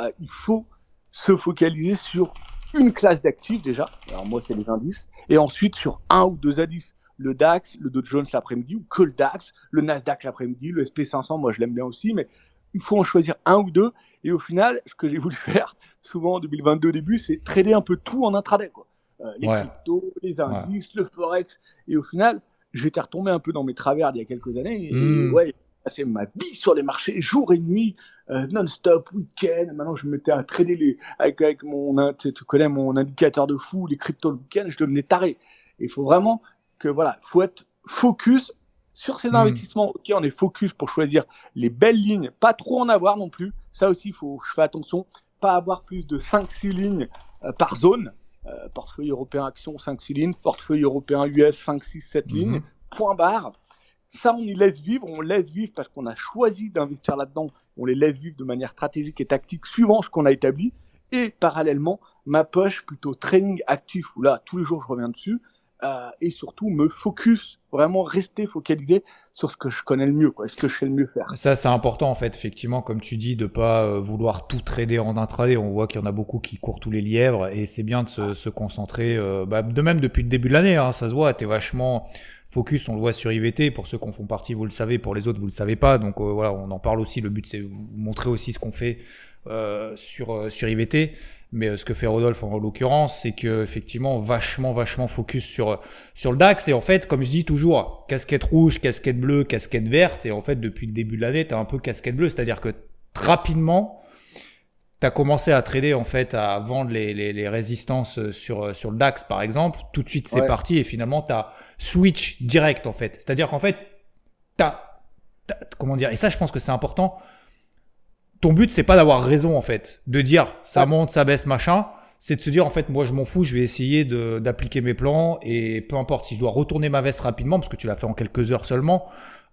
Euh, il faut se focaliser sur une classe d'actifs déjà. Alors moi, c'est les indices. Et ensuite sur un ou deux indices. Le DAX, le Dow Jones l'après-midi, ou que le DAX, le Nasdaq l'après-midi, le SP500, moi je l'aime bien aussi, mais il faut en choisir un ou deux. Et au final, ce que j'ai voulu faire souvent en 2022 au début, c'est trader un peu tout en intraday. Quoi. Euh, les cryptos, les indices, le forex. Et au final, j'étais retombé un peu dans mes travers il y a quelques années. Et, mmh. ouais, c'est ma vie sur les marchés, jour et nuit, euh, non-stop, week-end. Maintenant, je me mettais à trader les, avec, avec mon, tu connais mon indicateur de fou, les cryptos le week-end, je devenais taré. Il faut vraiment que, voilà, faut être focus sur ces hmm. investissements. Ok, on est focus pour choisir les belles lignes, pas trop en avoir non plus. Ça aussi, il faut, je fais attention, pas avoir plus de 5-6 lignes euh, par zone. Euh, portefeuille européen action 5-6 lignes, portefeuille européen US 5-6-7 lignes, point barre ça, on y laisse vivre, on laisse vivre parce qu'on a choisi d'investir là-dedans, on les laisse vivre de manière stratégique et tactique suivant ce qu'on a établi. Et parallèlement, ma poche plutôt training actif, où là, tous les jours, je reviens dessus, euh, et surtout me focus, vraiment rester focalisé sur ce que je connais le mieux, quoi, ce que je sais le mieux faire. Ça, c'est important en fait, effectivement, comme tu dis, de pas euh, vouloir tout trader en intraday. On voit qu'il y en a beaucoup qui courent tous les lièvres, et c'est bien de se, se concentrer. Euh, bah, de même depuis le début de l'année, hein, ça se voit. T'es vachement focus, on le voit sur IVT. Pour ceux qui en font partie, vous le savez. Pour les autres, vous le savez pas. Donc voilà, on en parle aussi. Le but, c'est montrer aussi ce qu'on fait sur sur IVT. Mais ce que fait Rodolphe en l'occurrence, c'est que effectivement vachement vachement focus sur sur le DAX. Et en fait, comme je dis toujours, casquette rouge, casquette bleue, casquette verte. Et en fait, depuis le début de l'année, tu as un peu casquette bleue, c'est-à-dire que rapidement tu as commencé à trader en fait à vendre les, les, les, résistances sur sur le DAX par exemple, tout de suite c'est parti et finalement tu as switch direct en fait. C'est-à-dire qu'en fait, t'as, comment dire, et ça je pense que c'est important. Ton but c'est pas d'avoir raison en fait, de dire ça monte, ça baisse, machin. C'est de se dire en fait moi je m'en fous, je vais essayer d'appliquer mes plans et peu importe si je dois retourner ma veste rapidement parce que tu l'as fait en quelques heures seulement.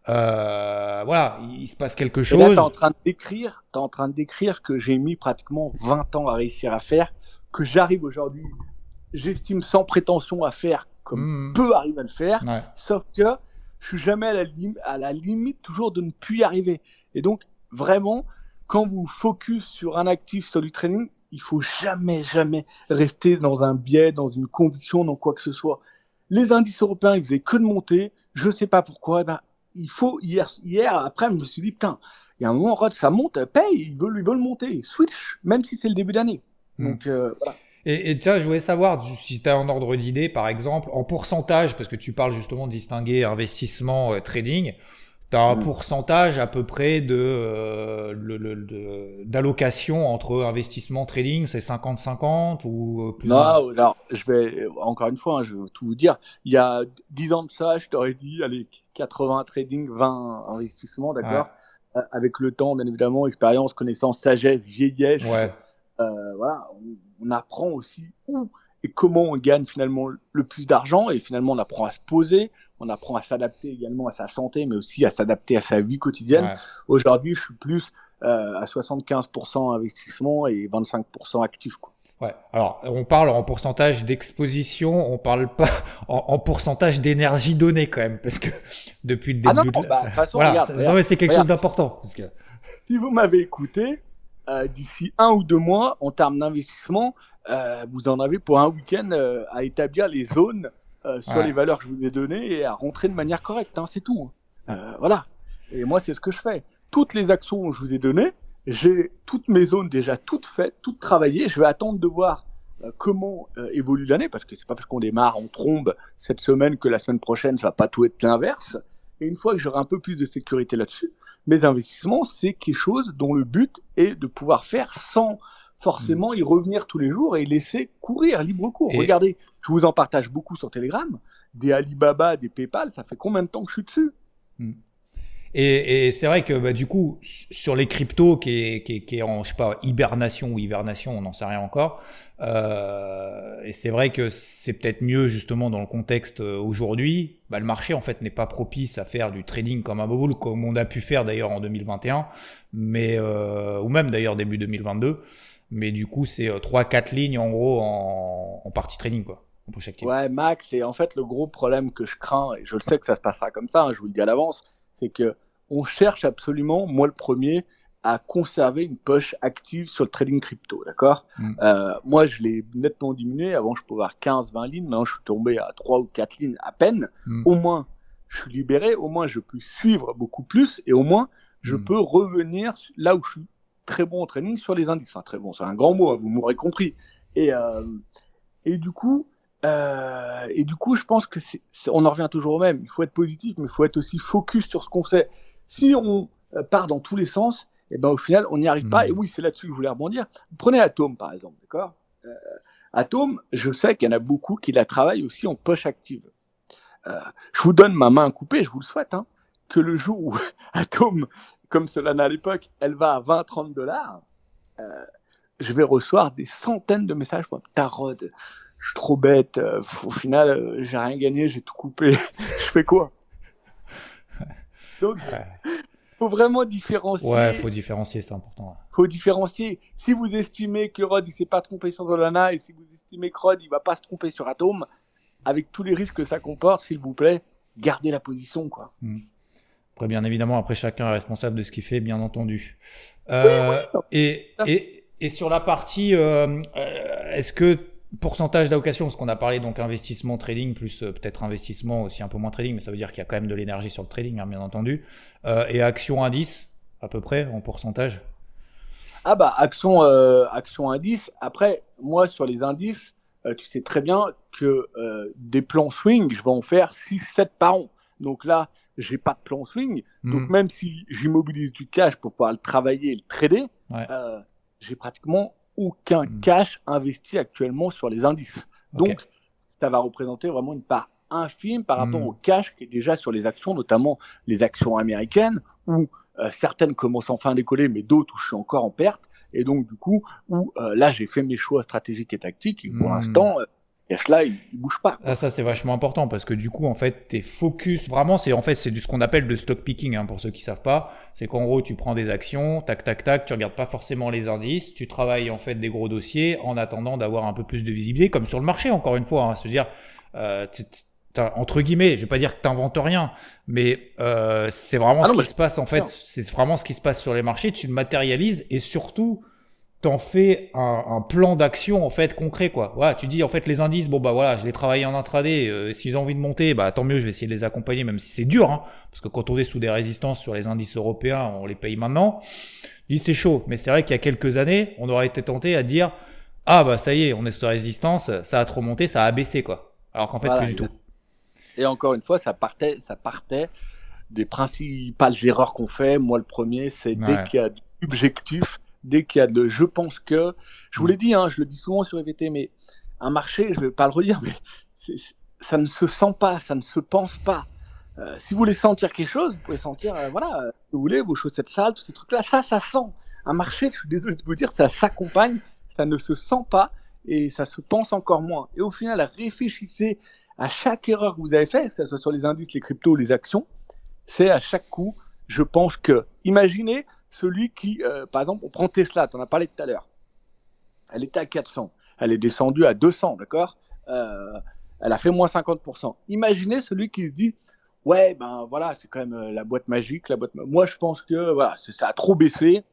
Euh, voilà, il se passe quelque chose. Et là, t'es en train de décrire, t'es en train de décrire que j'ai mis pratiquement 20 ans à réussir à faire, que j'arrive aujourd'hui, j'estime sans prétention à faire comme mmh. peu arrivent à le faire. Sauf que je suis jamais à la, à la limite toujours de ne plus y arriver. Et donc, vraiment, quand vous focus sur un actif sur du training, il faut jamais, jamais rester dans un biais, dans une conviction, dans quoi que ce soit. Les indices européens, ils faisaient que de monter. Je sais pas pourquoi. Eh ben, il faut, hier, hier, après, je me suis dit, putain, il y a un moment, ça monte, paye, ils veulent, ils veulent monter. Switch, même si c'est le début d'année. Mmh. Donc, euh, voilà. Et, et je voulais savoir si tu as un ordre d'idée, par exemple, en pourcentage, parce que tu parles justement de distinguer investissement, euh, trading. Tu as un mm. pourcentage à peu près de euh, d'allocation entre investissement trading, c'est 50-50 ou euh, plus Non, alors je vais encore une fois, hein, je vais tout vous dire. Il y a 10 ans de ça, je t'aurais dit, allez, 80 trading, 20 investissement, d'accord? Avec le temps, bien évidemment, expérience, connaissance, sagesse, vieillesse. Ouais. Euh, voilà, on apprend aussi où et comment on gagne finalement le plus d'argent et finalement on apprend à se poser, on apprend à s'adapter également à sa santé mais aussi à s'adapter à sa vie quotidienne. Aujourd'hui, je suis plus euh, à 75% investissement et 25% actif. Quoi. Ouais. Alors, on parle en pourcentage d'exposition, on parle pas en, pourcentage d'énergie donnée quand même, parce que depuis le début. Ah non, bah, de façon, voilà, c'est quelque chose d'important. Que... Si vous m'avez écouté, euh, d'ici un ou deux mois, en termes d'investissement, euh, vous en avez pour un week-end euh, à établir les zones sur les valeurs que je vous ai données et à rentrer de manière correcte. Hein, c'est tout. Hein. voilà. Et moi, c'est ce que je fais. Toutes les actions que je vous ai données, j'ai toutes mes zones déjà toutes faites, toutes travaillées. Je vais attendre de voir comment évolue l'année, parce que c'est pas parce qu'on démarre en trombe cette semaine que la semaine prochaine, ça va pas tout être l'inverse. Et une fois que j'aurai un peu plus de sécurité là-dessus, mes investissements, c'est quelque chose dont le but est de pouvoir faire sans forcément y revenir tous les jours et laisser courir libre cours. Regardez, je vous en partage beaucoup sur Telegram. Des Alibaba, des PayPal, ça fait combien de temps que je suis dessus? Hmm. Et, c'est vrai que bah, du coup, sur les cryptos qui est, qui, qui est en, je sais pas, hibernation ou hibernation, on n'en sait rien encore. Euh, et c'est vrai que c'est peut-être mieux justement dans le contexte euh, aujourd'hui. Bah, le marché en fait n'est pas propice à faire du trading comme un boule, comme on a pu faire d'ailleurs en 2021, mais euh, ou même d'ailleurs début 2022. Mais du coup, c'est euh, trois, quatre lignes en gros en, en partie trading quoi. Ouais, Max, et en fait le gros problème que je crains, et je le sais que ça se passera comme ça, hein, je vous le dis à l'avance, c'est que on cherche absolument, moi le premier, à conserver une poche active sur le trading crypto, d'accord? Mm. euh, Moi, je l'ai nettement diminué. Avant, je pouvais avoir 15-20 lignes. Maintenant, je suis tombé à 3 ou 4 lignes à peine. Mm. Au moins, je suis libéré. Au moins, je peux suivre beaucoup plus. Et au moins, je mm. peux revenir là où je suis très bon en trading sur les indices. Enfin, très bon, c'est un grand mot, hein, vous m'aurez compris. Et, euh, et du coup, euh, et du coup, je pense que c'est, on en revient toujours au même. Il faut être positif, mais il faut être aussi focus sur ce qu'on sait. Si on euh, part dans tous les sens, et eh ben au final, on n'y arrive pas. Et hmm. oui, c'est là-dessus que je voulais rebondir. Prenez Atom par exemple, d'accord? Euh, Atom, je sais qu'il y en a beaucoup qui la travaillent aussi en poche active. Euh, je vous donne ma main coupée, je vous le souhaite, hein, que le jour où Atom, comme cela à l'époque, elle va à 20-30 dollars, euh, je vais recevoir des centaines de messages. Tarod, je suis trop bête, euh, au final, euh, j'ai rien gagné, j'ai tout coupé, je fais quoi? Donc, il faut vraiment différencier. Ouais, faut différencier, c'est important. faut différencier. Si vous estimez que Rod, il s'est pas trompé sur Dolana, et si vous estimez que Rod, il va pas se tromper sur Atom, avec tous les risques que ça comporte, s'il vous plaît, gardez la position, quoi. Hmm. Après, bien évidemment, après, chacun est responsable de ce qu'il fait, bien entendu. Euh, et, et, et, sur la partie, est-ce que pourcentage d'allocation, parce qu'on a parlé donc investissement trading plus euh, peut-être investissement aussi un peu moins trading, mais ça veut dire qu'il y a quand même de l'énergie sur le trading, hein, bien entendu. Euh, et action indice, à peu près en pourcentage? Ah bah action, euh, action indice. Après, moi sur les indices, tu sais très bien que des plans swing, je vais en faire 6-7 par an. Donc là, j'ai pas de plan swing. Donc hmm. même si j'immobilise du cash pour pouvoir le travailler et le trader, j'ai pratiquement aucun hmm. cash investi actuellement sur les indices. Donc, ça va représenter vraiment une part infime par rapport hmm. au cash qui est déjà sur les actions, notamment les actions américaines, où euh, certaines commencent enfin à décoller, mais d'autres où je suis encore en perte. Et donc, du coup, où euh, là, j'ai fait mes choix stratégiques et tactiques, et pour l'instant, euh, là, il, bouge pas. Ah, ça, c'est vachement important parce que du coup, en fait, tes focus, vraiment, c'est en fait, c'est du ce qu'on appelle le stock picking, hein, pour ceux qui savent pas. C'est qu'en gros, tu prends des actions, tac, tac, tac, tu regardes pas forcément les indices, tu travailles en fait des gros dossiers en attendant d'avoir un peu plus de visibilité, comme sur le marché, encore une fois, hein, se dire, euh, entre guillemets, je vais pas dire que t'inventes rien, mais euh, c'est vraiment ah ce qui se passe en fait, c'est vraiment ce qui se passe sur les marchés, tu le matérialises et surtout t'en fais un, plan d'action en fait concret quoi. Voilà, tu dis en fait les indices, bon bah voilà, je les travaille en intraday, euh, s'ils ont envie de monter, bah tant mieux, je vais essayer de les accompagner, même si c'est dur, hein, parce que quand on est sous des résistances sur les indices européens, on les paye maintenant. Je dis c'est chaud, mais c'est vrai qu'il y a quelques années, on aurait été tenté à dire ah bah ça y est, on est sous résistance, ça a trop monté, ça a baissé quoi. Alors qu'en fait plus du tout. Et encore une fois, ça partait, ça partait des principales erreurs qu'on fait. Moi le premier, c'est dès qu'il y a objectif dès qu'il y a de je pense que, je vous l'ai dit, hein, je le dis souvent sur EVT, mais un marché, je ne vais pas le redire, mais ça ne se sent pas, ça ne se pense pas. Euh, si vous voulez sentir quelque chose, vous pouvez sentir, euh, voilà, euh, vous voulez, vos chaussettes sales, tous ces trucs-là, ça, ça sent. Un marché, je suis désolé de vous dire, ça s'accompagne, ça ne se sent pas et ça se pense encore moins. Et au final, réfléchissez à chaque erreur que vous avez faite, que ce soit sur les indices, les cryptos, les actions, c'est à chaque coup, je pense que, imaginez, celui qui, euh, par exemple, on prend Tesla, tu en as parlé tout à l'heure. Elle était à 400. Elle est descendue à 200, d'accord? Euh, Elle a fait moins 50%. Imaginez celui qui se dit, ouais, ben voilà, c'est quand même euh, la boîte magique. La boîte... Moi, je pense que voilà, ça a trop baissé.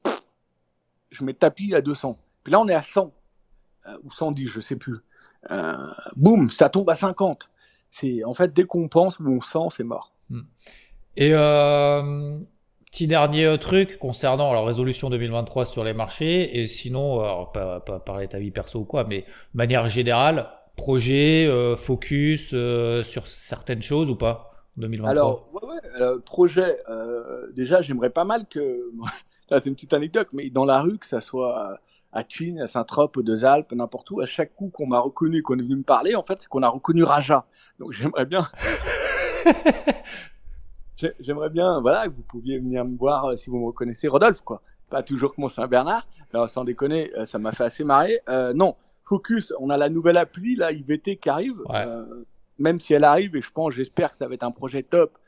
Je mets tapis à 200. Puis là, on est à 100 ou 110, je sais plus. boum, ça tombe à 50. C'est en fait dès qu'on pense ou on sent, c'est mort. Hmm. Et Petit dernier truc concernant la résolution 2023 sur les marchés et sinon, alors, pas, pas parler de ta vie perso ou quoi, mais de manière générale, projet, euh, focus euh, sur certaines choses ou pas 2023 Alors, ouais, ouais, projet, euh, déjà j'aimerais pas mal que, là c'est une petite anecdote, mais dans la rue, que ça soit à Chine, à Saint-Trope, aux Deux Alpes, n'importe où, à chaque coup qu'on m'a reconnu, qu'on est venu me parler, en fait, c'est qu'on a reconnu Raja. Donc j'aimerais bien J'aimerais bien, voilà, que vous pouviez venir me voir euh, si vous me reconnaissez, Rodolphe, quoi. Pas toujours que mon Saint-Bernard. Alors, sans déconner, euh, ça m'a fait assez marrer. Euh, non, Focus, on a la nouvelle appli, là, IVT, qui arrive. même si elle arrive, et je pense, j'espère que ça va être un projet top.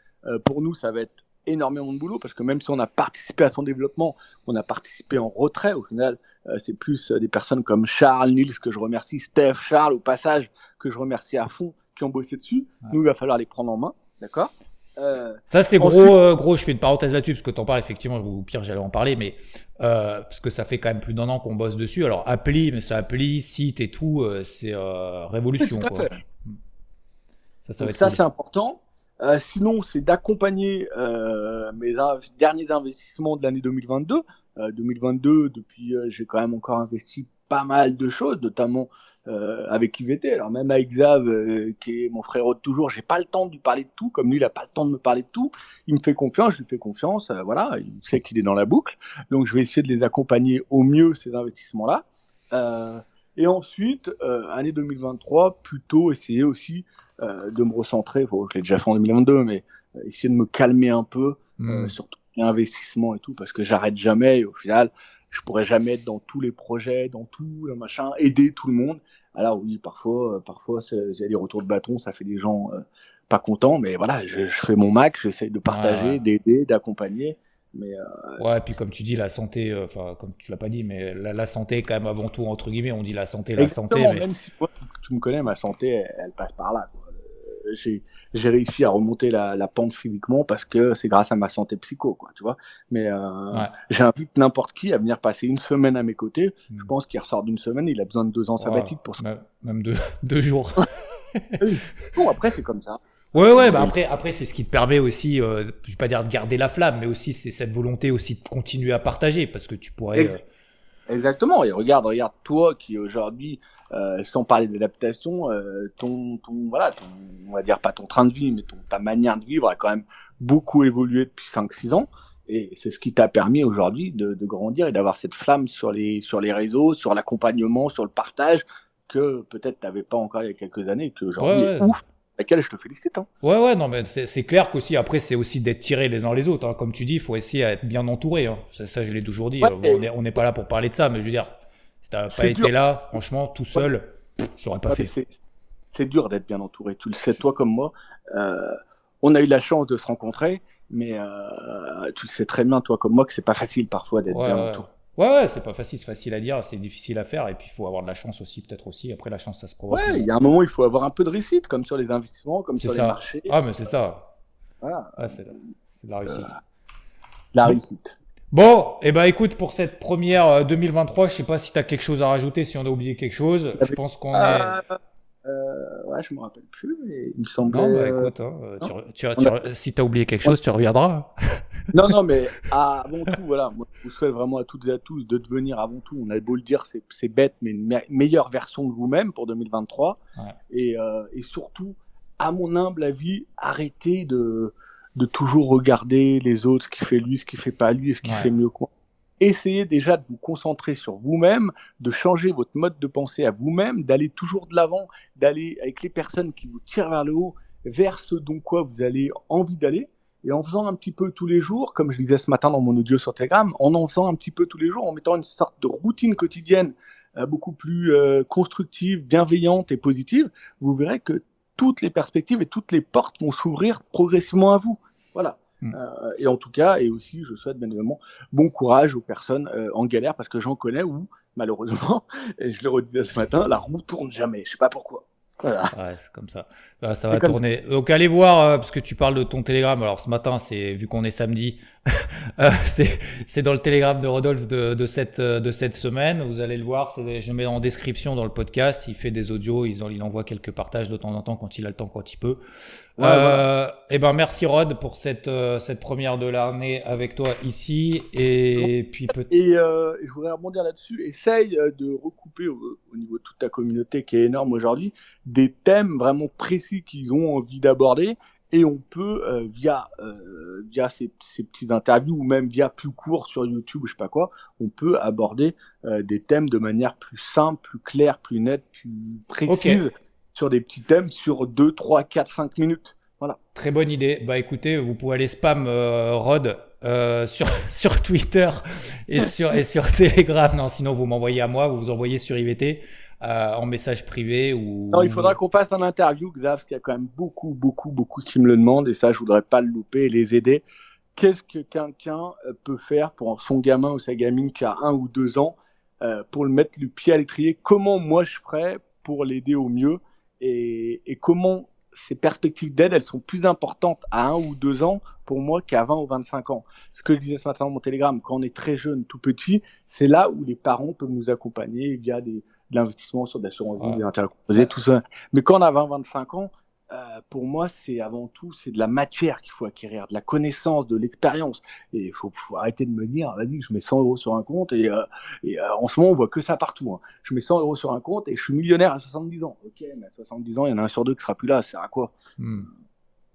pour nous, ça va être énormément de boulot parce que même si on a participé à son développement, on a participé en retrait. Au final, c'est plus des personnes comme Charles, Nils, que je remercie, Steph, Charles, au passage, que je remercie à fond, qui ont bossé dessus. Nous, il va falloir les prendre en main. D'accord? Euh, ça c'est gros, euh, gros. Je fais une parenthèse là-dessus parce que t'en parles effectivement. Ou pire, j'allais en parler, mais euh, parce que ça fait quand même plus d'un an qu'on bosse dessus. Alors appli, mais ça appli, site et tout, c'est révolution. quoi. Ça, ça, ça c'est important. sinon, c'est d'accompagner mes derniers investissements de l'année 2022. 2022, depuis, j'ai quand même encore investi pas mal de choses, notamment euh, avec IVT. Alors même avec Xav, euh, qui est mon frère de toujours, j'ai pas le temps de lui parler de tout, comme lui il a pas le temps de me parler de tout. Il me fait confiance, je lui fais confiance, euh, voilà, il sait qu'il est dans la boucle. Donc je vais essayer de les accompagner au mieux ces investissements-là. et ensuite, année 2023, plutôt essayer aussi de me recentrer. Bon, je l'ai déjà fait en 2022, mais essayer de me calmer un peu mmh. sur tout l'investissement et tout, parce que j'arrête jamais. Et au final, je pourrais jamais être dans tous les projets, dans tout le machin, aider tout le monde. Alors oui, parfois, euh, parfois, il y a des retours de bâton, ça fait des gens euh, pas contents, mais voilà, je, fais mon max, j'essaie de partager, d'aider, d'accompagner. Mais euh... Ouais, et puis comme tu dis, la santé, euh, enfin, comme tu l'as pas dit, mais la, santé, quand même, avant tout, entre guillemets, on dit la santé, la santé. Mais... Même si tu me connais, ma santé, elle, passe par là. J'ai j'ai réussi à remonter la, la, pente physiquement parce que c'est grâce à ma santé psycho, quoi, tu vois. Mais euh, j'invite n'importe qui à venir passer une semaine à mes côtés. Je hmm. pense qu'il ressort d'une semaine, il a besoin de deux ans sabbatiques pour ça. Même deux, deux jours. bon, après, c'est comme ça. Ouais, ouais, bah après, après c'est ce qui te permet aussi, euh, je vais pas dire de garder la flamme, mais aussi c'est cette volonté aussi de continuer à partager parce que tu pourrais. Euh, Exactement. Et regarde, regarde toi qui aujourd'hui euh, sans parler d'adaptation, euh, ton, ton, voilà, ton, on va dire pas ton train de vie, mais ton, ta manière de vivre a quand même beaucoup évolué depuis 5-6 ans. Et c'est ce qui t'a permis aujourd'hui de, de, grandir et d'avoir cette flamme sur les, sur les réseaux, sur l'accompagnement, sur le partage que peut-être t'avais pas encore il y a quelques années, que aujourd'hui ouais, ouf, laquelle je te félicite. Hein. Ouais, ouais, non, mais c'est clair qu'aussi, après, c'est aussi d'être tiré les uns les autres. Hein. Comme tu dis, il faut essayer d'être bien entouré. Hein. Ça, ça, je l'ai toujours dit. on n'est pas là pour parler de ça, mais je veux dire, si t'avais pas été là, franchement, tout seul, j'aurais pas fait. C'est dur d'être bien entouré. Tu le sais, toi comme moi. Euh, on a eu la chance de se rencontrer, mais euh, tu le sais très bien, toi comme moi, que c'est pas facile parfois d'être bien entouré. Ouais, ouais, c'est pas facile, c'est facile à dire, c'est difficile à faire, et puis il faut avoir de la chance aussi, peut-être aussi. Après, la chance, ça se provoque. Ouais, il y a un moment, il faut avoir un peu de réussite, comme sur les investissements, comme sur les marchés. Ah, mais c'est ça. Voilà. c'est de la réussite. Euh, la réussite. Bon, et eh ben écoute, pour cette première 2023, euh, je sais pas si tu as quelque chose à rajouter, si on a oublié quelque chose. Je pense qu'on est. Euh, euh, ouais, je me rappelle plus, mais il me semble. Non, bah écoute, hein, tu, si tu as oublié quelque chose, tu reviendras. non, non, mais avant tout, voilà, moi, je vous souhaite vraiment à toutes et à tous de devenir avant tout, on a beau le dire, c'est bête, mais une meilleure version de vous-même pour 2023. Et, et surtout, à mon humble avis, arrêtez de de toujours regarder les autres, ce qui fait lui, ce qui fait pas lui, ce qui fait mieux quoi. Essayez déjà de vous concentrer sur vous-même, de changer votre mode de pensée à vous-même, d'aller toujours de l'avant, d'aller avec les personnes qui vous tirent vers le haut, vers ce dont quoi vous avez envie d'aller. Et en faisant un petit peu tous les jours, comme je disais ce matin dans mon audio sur Telegram, en en faisant un petit peu tous les jours, en mettant une sorte de routine quotidienne euh, beaucoup plus euh, constructive, bienveillante et positive, vous verrez que toutes les perspectives et toutes les portes vont s'ouvrir progressivement à vous. Voilà. Hmm. Euh, et en tout cas, et aussi, je souhaite bien évidemment bon courage aux personnes euh, en galère parce que j'en connais où, malheureusement, et je le redisais ce matin, la roue tourne jamais. Je sais pas pourquoi. Voilà. Ouais, c'est comme ça. Ça va tourner. Donc allez voir euh, parce que tu parles de ton Telegram. Alors ce matin, c'est vu qu'on est samedi, euh, c'est dans le Telegram de Rodolphe de, de cette euh, de cette semaine. Vous allez le voir. Je mets en description dans le podcast. Il fait des audios. Il, il envoie quelques partages de temps en temps quand il a le temps, quand il peut. euh, Et eh ben merci Rod pour cette cette première de l'année avec toi ici et puis et je voudrais rebondir là-dessus. Essaye de recouper au, au niveau de toute ta communauté qui est énorme aujourd'hui des thèmes vraiment précis qu'ils ont envie d'aborder et on peut euh, via euh, via ces, ces petites interviews ou même via plus court sur YouTube ou je sais pas quoi, on peut aborder euh, des thèmes de manière plus simple, plus claire, plus nette, plus précise sur des petits thèmes sur 2 3 4 5 minutes. Voilà. Très bonne idée. Bah écoutez, vous pouvez aller spam Rod sur, sur Twitter et sur, et sur Telegram. Non, sinon vous m'envoyez à moi, vous vous envoyez sur IVT. En message privé ou. Non, il faudra qu'on fasse un interview, Xav, qui a quand même beaucoup, beaucoup, beaucoup qui me le demandent et ça, je voudrais pas le louper et les aider qu'est-ce que quelqu'un euh, peut faire pour son gamin ou sa gamine qui a un ou deux ans euh, pour le mettre le pied à l'étrier? Comment moi je ferais pour l'aider au mieux? Et, comment ces perspectives d'aide, elles sont plus importantes à un ou deux ans pour moi qu'à 20 ou 25 ans? Ce que je disais ce matin dans mon télégramme, quand on est très jeune, tout petit, c'est là où les parents peuvent nous accompagner via des, de l'investissement sur des assurances vie, des tout ça. Mais quand on a 20-25 ans, euh, pour moi, c'est avant tout, c'est de la matière qu'il faut acquérir, de la connaissance, de l'expérience. Et il faut, arrêter de me dire, vas-y, je mets 100 euros sur un compte et, euh, et euh, en ce moment, on voit que ça partout. Hein. Je mets 100 euros sur un compte et je suis millionnaire à 70 ans. Ok, mais à 70 ans, il y en a un sur deux qui sera plus là. C'est à quoi? Hmm.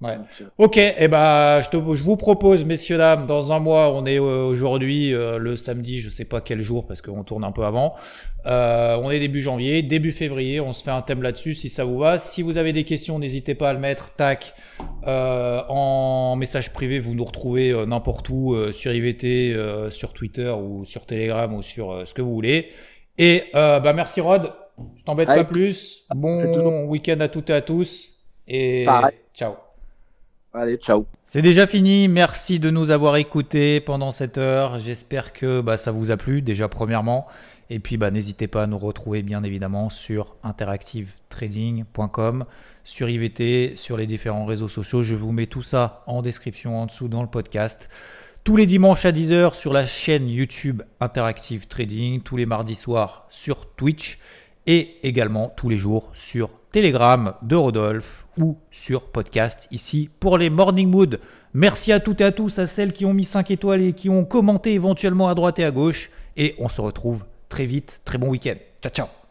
Ouais. Ok, et eh ben, je, te, je vous propose, messieurs dames, dans un mois, on est euh, aujourd'hui euh, le samedi, je sais pas quel jour parce qu'on tourne un peu avant. Euh, on est début janvier, début février, on se fait un thème là-dessus si ça vous va. Si vous avez des questions, n'hésitez pas à le mettre. Tac, en message privé, vous nous retrouvez n'importe où sur IVT, sur Twitter ou sur Telegram ou sur ce que vous voulez. Et bah merci Rod, je t'embête pas plus. Bon week-end à toutes et à tous et ciao. Allez, ciao. C'est déjà fini. Merci de nous avoir écoutés pendant cette heure. J'espère que bah, ça vous a plu, déjà premièrement. Et puis, bah, n'hésitez pas à nous retrouver, bien évidemment, sur interactivetrading.com, sur IVT, sur les différents réseaux sociaux. Je vous mets tout ça en description en dessous dans le podcast. Tous les dimanches à 10h sur la chaîne YouTube Interactive Trading, tous les mardis soirs sur Twitch et également tous les jours sur Telegram de Rodolphe ou sur podcast ici pour les Morning Mood. Merci à toutes et à tous, à celles qui ont mis 5 étoiles et qui ont commenté éventuellement à droite et à gauche. Et on se retrouve très vite. Très bon week-end. Ciao, ciao.